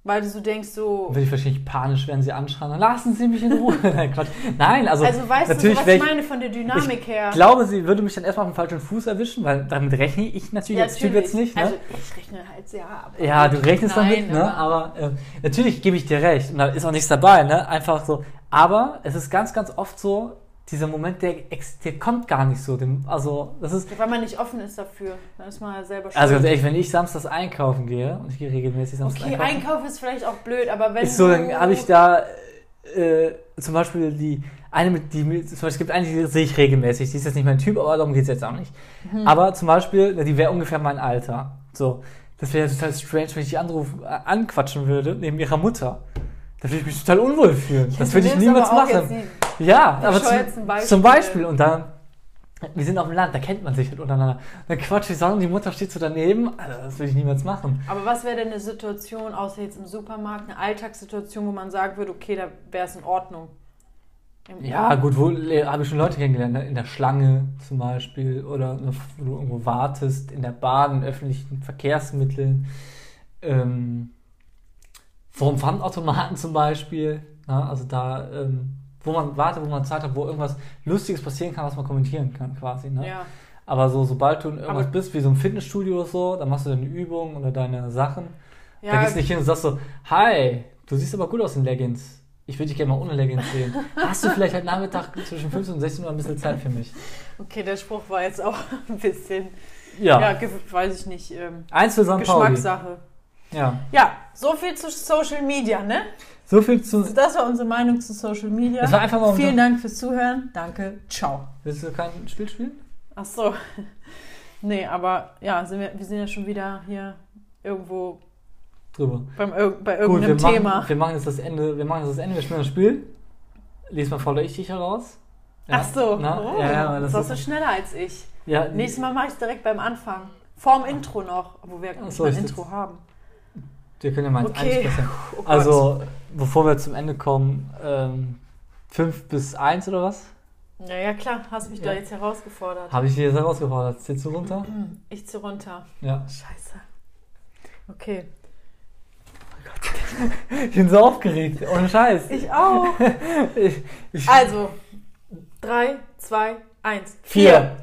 Weil du so denkst, so... Würde ich wahrscheinlich panisch, wenn sie anschreien, dann lassen Sie mich in Ruhe. Nein, Quatsch. Nein, also, Also weißt du, so, natürlich was wär ich meine von der Dynamik her? Ich glaube, sie würde mich dann erstmal auf den falschen Fuß erwischen, weil damit rechne ich natürlich als Typ jetzt nicht. Ne? Also ich rechne halt, ja. Aber Ja, du rechnest Nein, damit, ne? aber äh, natürlich gebe ich dir recht und da ist auch nichts dabei, ne? Einfach so. Aber es ist ganz, ganz oft so, dieser Moment, der, der kommt gar nicht so. Dem, also, das ist. Weil man nicht offen ist dafür. Dann ist man ja selber schuld. Also ganz ehrlich, wenn ich samstags einkaufen gehe, und ich gehe regelmäßig samstags okay, einkaufen, Einkauf ist vielleicht auch blöd, aber wenn ist so, dann habe ich da äh, zum Beispiel die eine mit die zum Beispiel es gibt eine, die sehe ich regelmäßig, die ist jetzt nicht mein Typ, aber darum geht es jetzt auch nicht. Mhm. Aber zum Beispiel, die wäre ungefähr mein Alter. So, das wäre total strange, wenn ich die anrufen, äh, anquatschen würde neben ihrer Mutter. Da würde ich mich total unwohl fühlen. das würde ich niemals machen. Ja, aber zum, Beispiele. zum Beispiel. Und dann, wir sind auf dem Land, da kennt man sich halt untereinander. Dann quatsche ich so und die Mutter steht so daneben. Also, das würde ich niemals machen. Aber was wäre denn eine Situation, außer jetzt im Supermarkt, eine Alltagssituation, wo man sagen würde, okay, da wäre es in Ordnung? Im- Ja, gut, wo habe ich schon Leute kennengelernt? ne? In der Schlange zum Beispiel oder ne, wo du irgendwo wartest, in der Bahn, in öffentlichen Verkehrsmitteln, ähm, vor dem Pfandautomaten zum Beispiel. Ne? Also da, ähm, wo man wartet, wo man Zeit hat, wo irgendwas Lustiges passieren kann, was man kommentieren kann quasi. Ne? Ja. Aber so, sobald du in irgendwas Aber- bist, wie so ein Fitnessstudio oder so, dann machst du deine Übungen oder deine Sachen. Da Ja, gehst du nicht hin und sagst so, hi, du siehst aber gut aus in Leggings. Ich würde dich gerne mal ohne Leggings sehen. Hast du vielleicht heute Nachmittag zwischen 15 und 16 Uhr ein bisschen Zeit für mich? okay, der Spruch war jetzt auch ein bisschen, Ja. ja, weiß ich nicht, ähm. Pauli. Geschmackssache. Ja. Ja, so viel zu Social Media, ne? So viel zu. Das war unsere Meinung zu Social Media. Das war einfach mal Vielen Dank fürs Zuhören. Danke. Ciao. Willst du kein Spiel spielen? Ach so. Nee, aber ja, sind wir, wir sind ja schon wieder hier irgendwo Drüber. beim, bei Gut, wir irgendeinem Thema. machen, wir machen jetzt das Ende. Wir machen jetzt das Ende. Wir spielen das Spiel. Lies mal vor, oder ich dich heraus. Ja. Ach so. Na, oh, ja, ja, das das warst du schneller als ich. ja, Nächstes Mal mache ich es direkt beim Anfang. Vorm Intro noch, wo wir Ach so, ein Intro haben. wir können ja mal Okay. Einsprechen. Oh Gott. Also, bevor wir zum Ende kommen, ähm, 5 bis 1 oder was? Ja, ja, klar, hast mich Ja. da jetzt herausgefordert. Habe ich dir jetzt herausgefordert. Zählst du runter? Ich zu runter. Ja. Scheiße. Okay. Ich bin so aufgeregt. Ohne Scheiß. Ich auch. Ich, ich, Also, drei, zwei, eins. vier.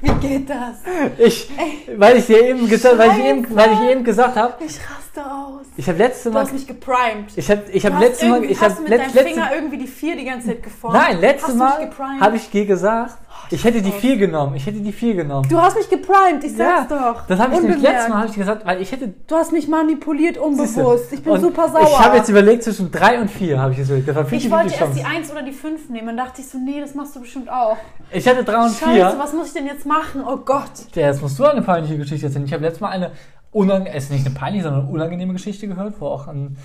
Wie geht das? Ich, weil ich dir eben gesagt, weil ich eben, weil ich eben gesagt habe, Ich raste aus. ich habe letzte Du Mal, hast mich geprimed. ich habe, ich Du hast letzte Mal, ich hast habe du mit letzt, deinem letzte, Finger irgendwie die vier die ganze Zeit geformt. nein, letzte hast du Mal habe ich dir gesagt, ich hätte die aus. vier genommen, ich hätte die vier genommen. Du hast mich geprimed, ich sag's doch. das habe ich nämlich letztes Mal ich gesagt, weil ich hätte Du hast mich manipuliert Siehste. unbewusst. Ich bin Und super sauer. Ich habe jetzt überlegt zwischen drei und vier, habe ich jetzt überlegt. Das war 50 ich wollte erst die 1 oder die 5 nehmen. Dann dachte ich so, nee, das machst du bestimmt auch. Ich hatte drei und Scheiße, vier. was muss ich denn jetzt machen? Oh Gott. Ja, jetzt musst du eine peinliche Geschichte erzählen. Ich habe letztes Mal eine unangenehme, es ist nicht eine peinliche, sondern eine unangenehme Geschichte gehört, wo auch ein,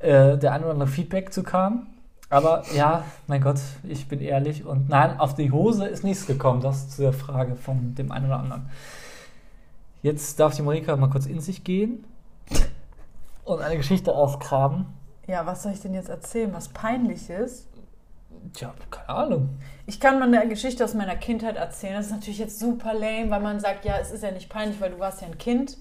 äh, der ein oder andere Feedback zu kam. Aber ja, mein Gott, ich bin ehrlich und nein, auf die Hose ist nichts gekommen. Das zu der Frage von dem einen oder anderen. Jetzt darf die Marika mal kurz in sich gehen und eine Geschichte ausgraben. Ja, was soll ich denn jetzt erzählen? Was peinlich ist? Tja, keine Ahnung. Ich kann mal eine Geschichte aus meiner Kindheit erzählen. Das ist natürlich jetzt super lame, weil man sagt, ja, es ist ja nicht peinlich, weil du warst ja ein Kind.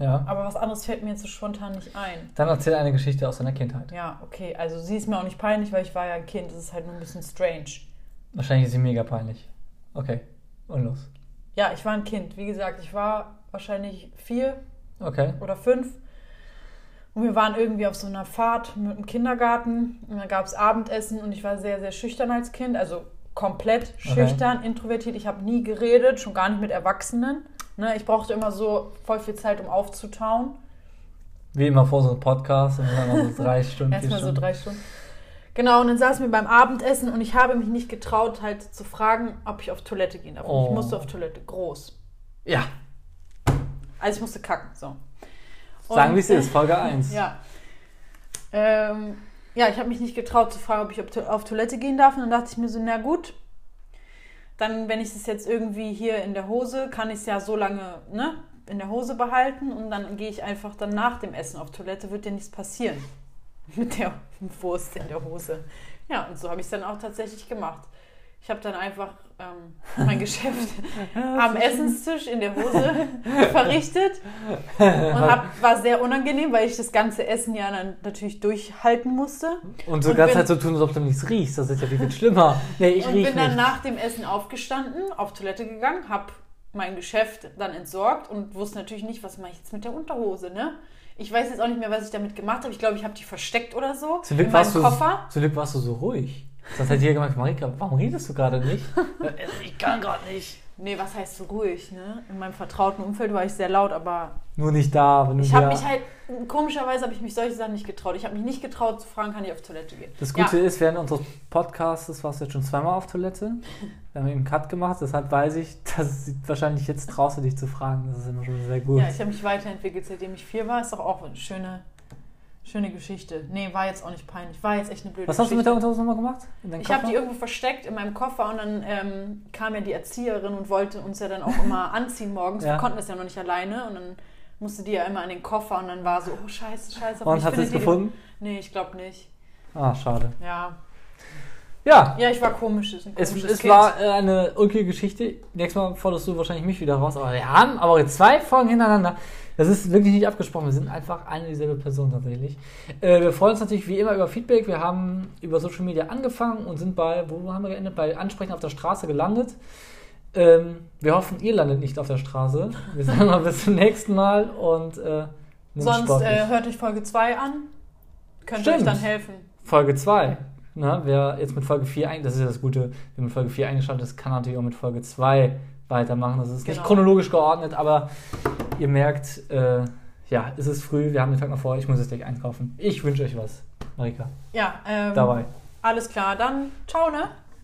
Ja. Aber was anderes fällt mir jetzt so spontan nicht ein. Dann erzähl eine Geschichte aus deiner Kindheit. Ja, okay. Also sie ist mir auch nicht peinlich, weil ich war ja ein Kind. Das ist halt nur ein bisschen strange. Wahrscheinlich ist sie mega peinlich. Okay, und los. Ja, ich war ein Kind. Wie gesagt, ich war wahrscheinlich vier Okay. oder fünf. Und wir waren irgendwie auf so einer Fahrt mit dem Kindergarten. Und da gab es Abendessen und ich war sehr, sehr schüchtern als Kind. Also komplett schüchtern, introvertiert. Ich habe nie geredet, schon gar nicht mit Erwachsenen. Ne, ich brauchte immer so voll viel Zeit, um aufzutauen. Wie immer vor so einem Podcast, und dann so drei Stunden. Erstmal so drei Stunden. Genau, und dann saßen wir beim Abendessen und ich habe mich nicht getraut, halt zu fragen, ob ich auf Toilette gehen darf. Oh. ich musste auf Toilette, groß. Ja, Also ich musste kacken, so. sagen Und, wie es ist, Folge 1. Ja. Ähm, ja, ich habe mich nicht getraut zu fragen, ob ich auf, To- auf Toilette gehen darf. Und dann dachte ich mir so, na gut, dann, wenn ich es jetzt irgendwie hier in der Hose, kann ich es ja so lange ne, in der Hose behalten und dann gehe ich einfach dann nach dem Essen auf Toilette, wird ja nichts passieren mit der Wurst in der Hose. Ja, und so habe ich es dann auch tatsächlich gemacht. Ich habe dann einfach ähm, mein Geschäft am Essenstisch in der Hose verrichtet und hab, war sehr unangenehm, weil ich das ganze Essen ja dann natürlich durchhalten musste. Und so Und ganz Zeit so tun, als ob du nichts riechst. Das ist ja viel, viel schlimmer. Nee, ich und bin dann nicht. nach dem Essen aufgestanden, auf Toilette gegangen, habe mein Geschäft dann entsorgt und wusste natürlich nicht, was mache ich jetzt mit der Unterhose, ne? Ich weiß jetzt auch nicht mehr, was ich damit gemacht habe. Ich glaube, ich habe die versteckt oder so Zum Glück, in meinem warst du, Koffer. zum Glück warst du so ruhig. Das hat jeder gemeint, Marika, warum redest du gerade nicht? ich kann gerade nicht. Nee, was heißt so ruhig, ne? In meinem vertrauten Umfeld war ich sehr laut, aber Nur nicht da, wenn du ich habe mich halt, komischerweise habe ich mich solche Sachen nicht getraut. Ich habe mich nicht getraut zu fragen, kann ich auf Toilette gehen. Das Gute ja, ist, während unseres Podcasts warst du jetzt schon zweimal auf Toilette. Wir haben eben einen Cut gemacht, deshalb weiß ich, dass es wahrscheinlich jetzt traust du dich zu fragen. Das ist immer schon sehr gut. ja, ich habe mich weiterentwickelt, seitdem ich vier war. Ist doch auch eine schöne, schöne Geschichte. Nee, war jetzt auch nicht peinlich. War jetzt echt eine blöde Was hast du mit Geschichte. der Unterhose nochmal gemacht? Ich habe die irgendwo versteckt in meinem Koffer und dann ähm, kam ja die Erzieherin und wollte uns ja dann auch immer anziehen morgens. Ja. Wir konnten das ja noch nicht alleine und dann musste die ja immer an den Koffer und dann war so, oh scheiße, scheiße. Und hat sie es gefunden? Nee, ich glaube nicht. Ah, schade. Ja. Ja, Ja, ich war komisch. Es, es war äh, eine ulkige Geschichte. Nächstes Mal forderst du wahrscheinlich mich wieder raus. Aber wir haben aber jetzt zwei Folgen hintereinander. Das ist wirklich nicht abgesprochen. Wir sind einfach eine dieselbe Person tatsächlich. Äh, wir freuen uns natürlich wie immer über Feedback. Wir haben über Social Media angefangen und sind bei, wo haben wir geendet? Bei Ansprechen auf der Straße gelandet. Ähm, wir hoffen, ihr landet nicht auf der Straße. Wir sagen mal bis zum nächsten Mal und äh, Sonst äh, hört euch Folge 2 an. Könnt ihr euch dann helfen. Folge 2. Na, wer jetzt mit Folge 4 ein, das ist ja das Gute, wer mit Folge 4 eingeschaltet ist, kann natürlich auch mit Folge 2 weitermachen. Das ist nicht Genau. chronologisch geordnet, aber ihr merkt, äh, ja, es ist früh, wir haben den Tag noch vor, ich muss jetzt gleich einkaufen. Ich wünsche euch was, Marika, Ja, ähm, dabei. alles klar. Dann ciao, ne?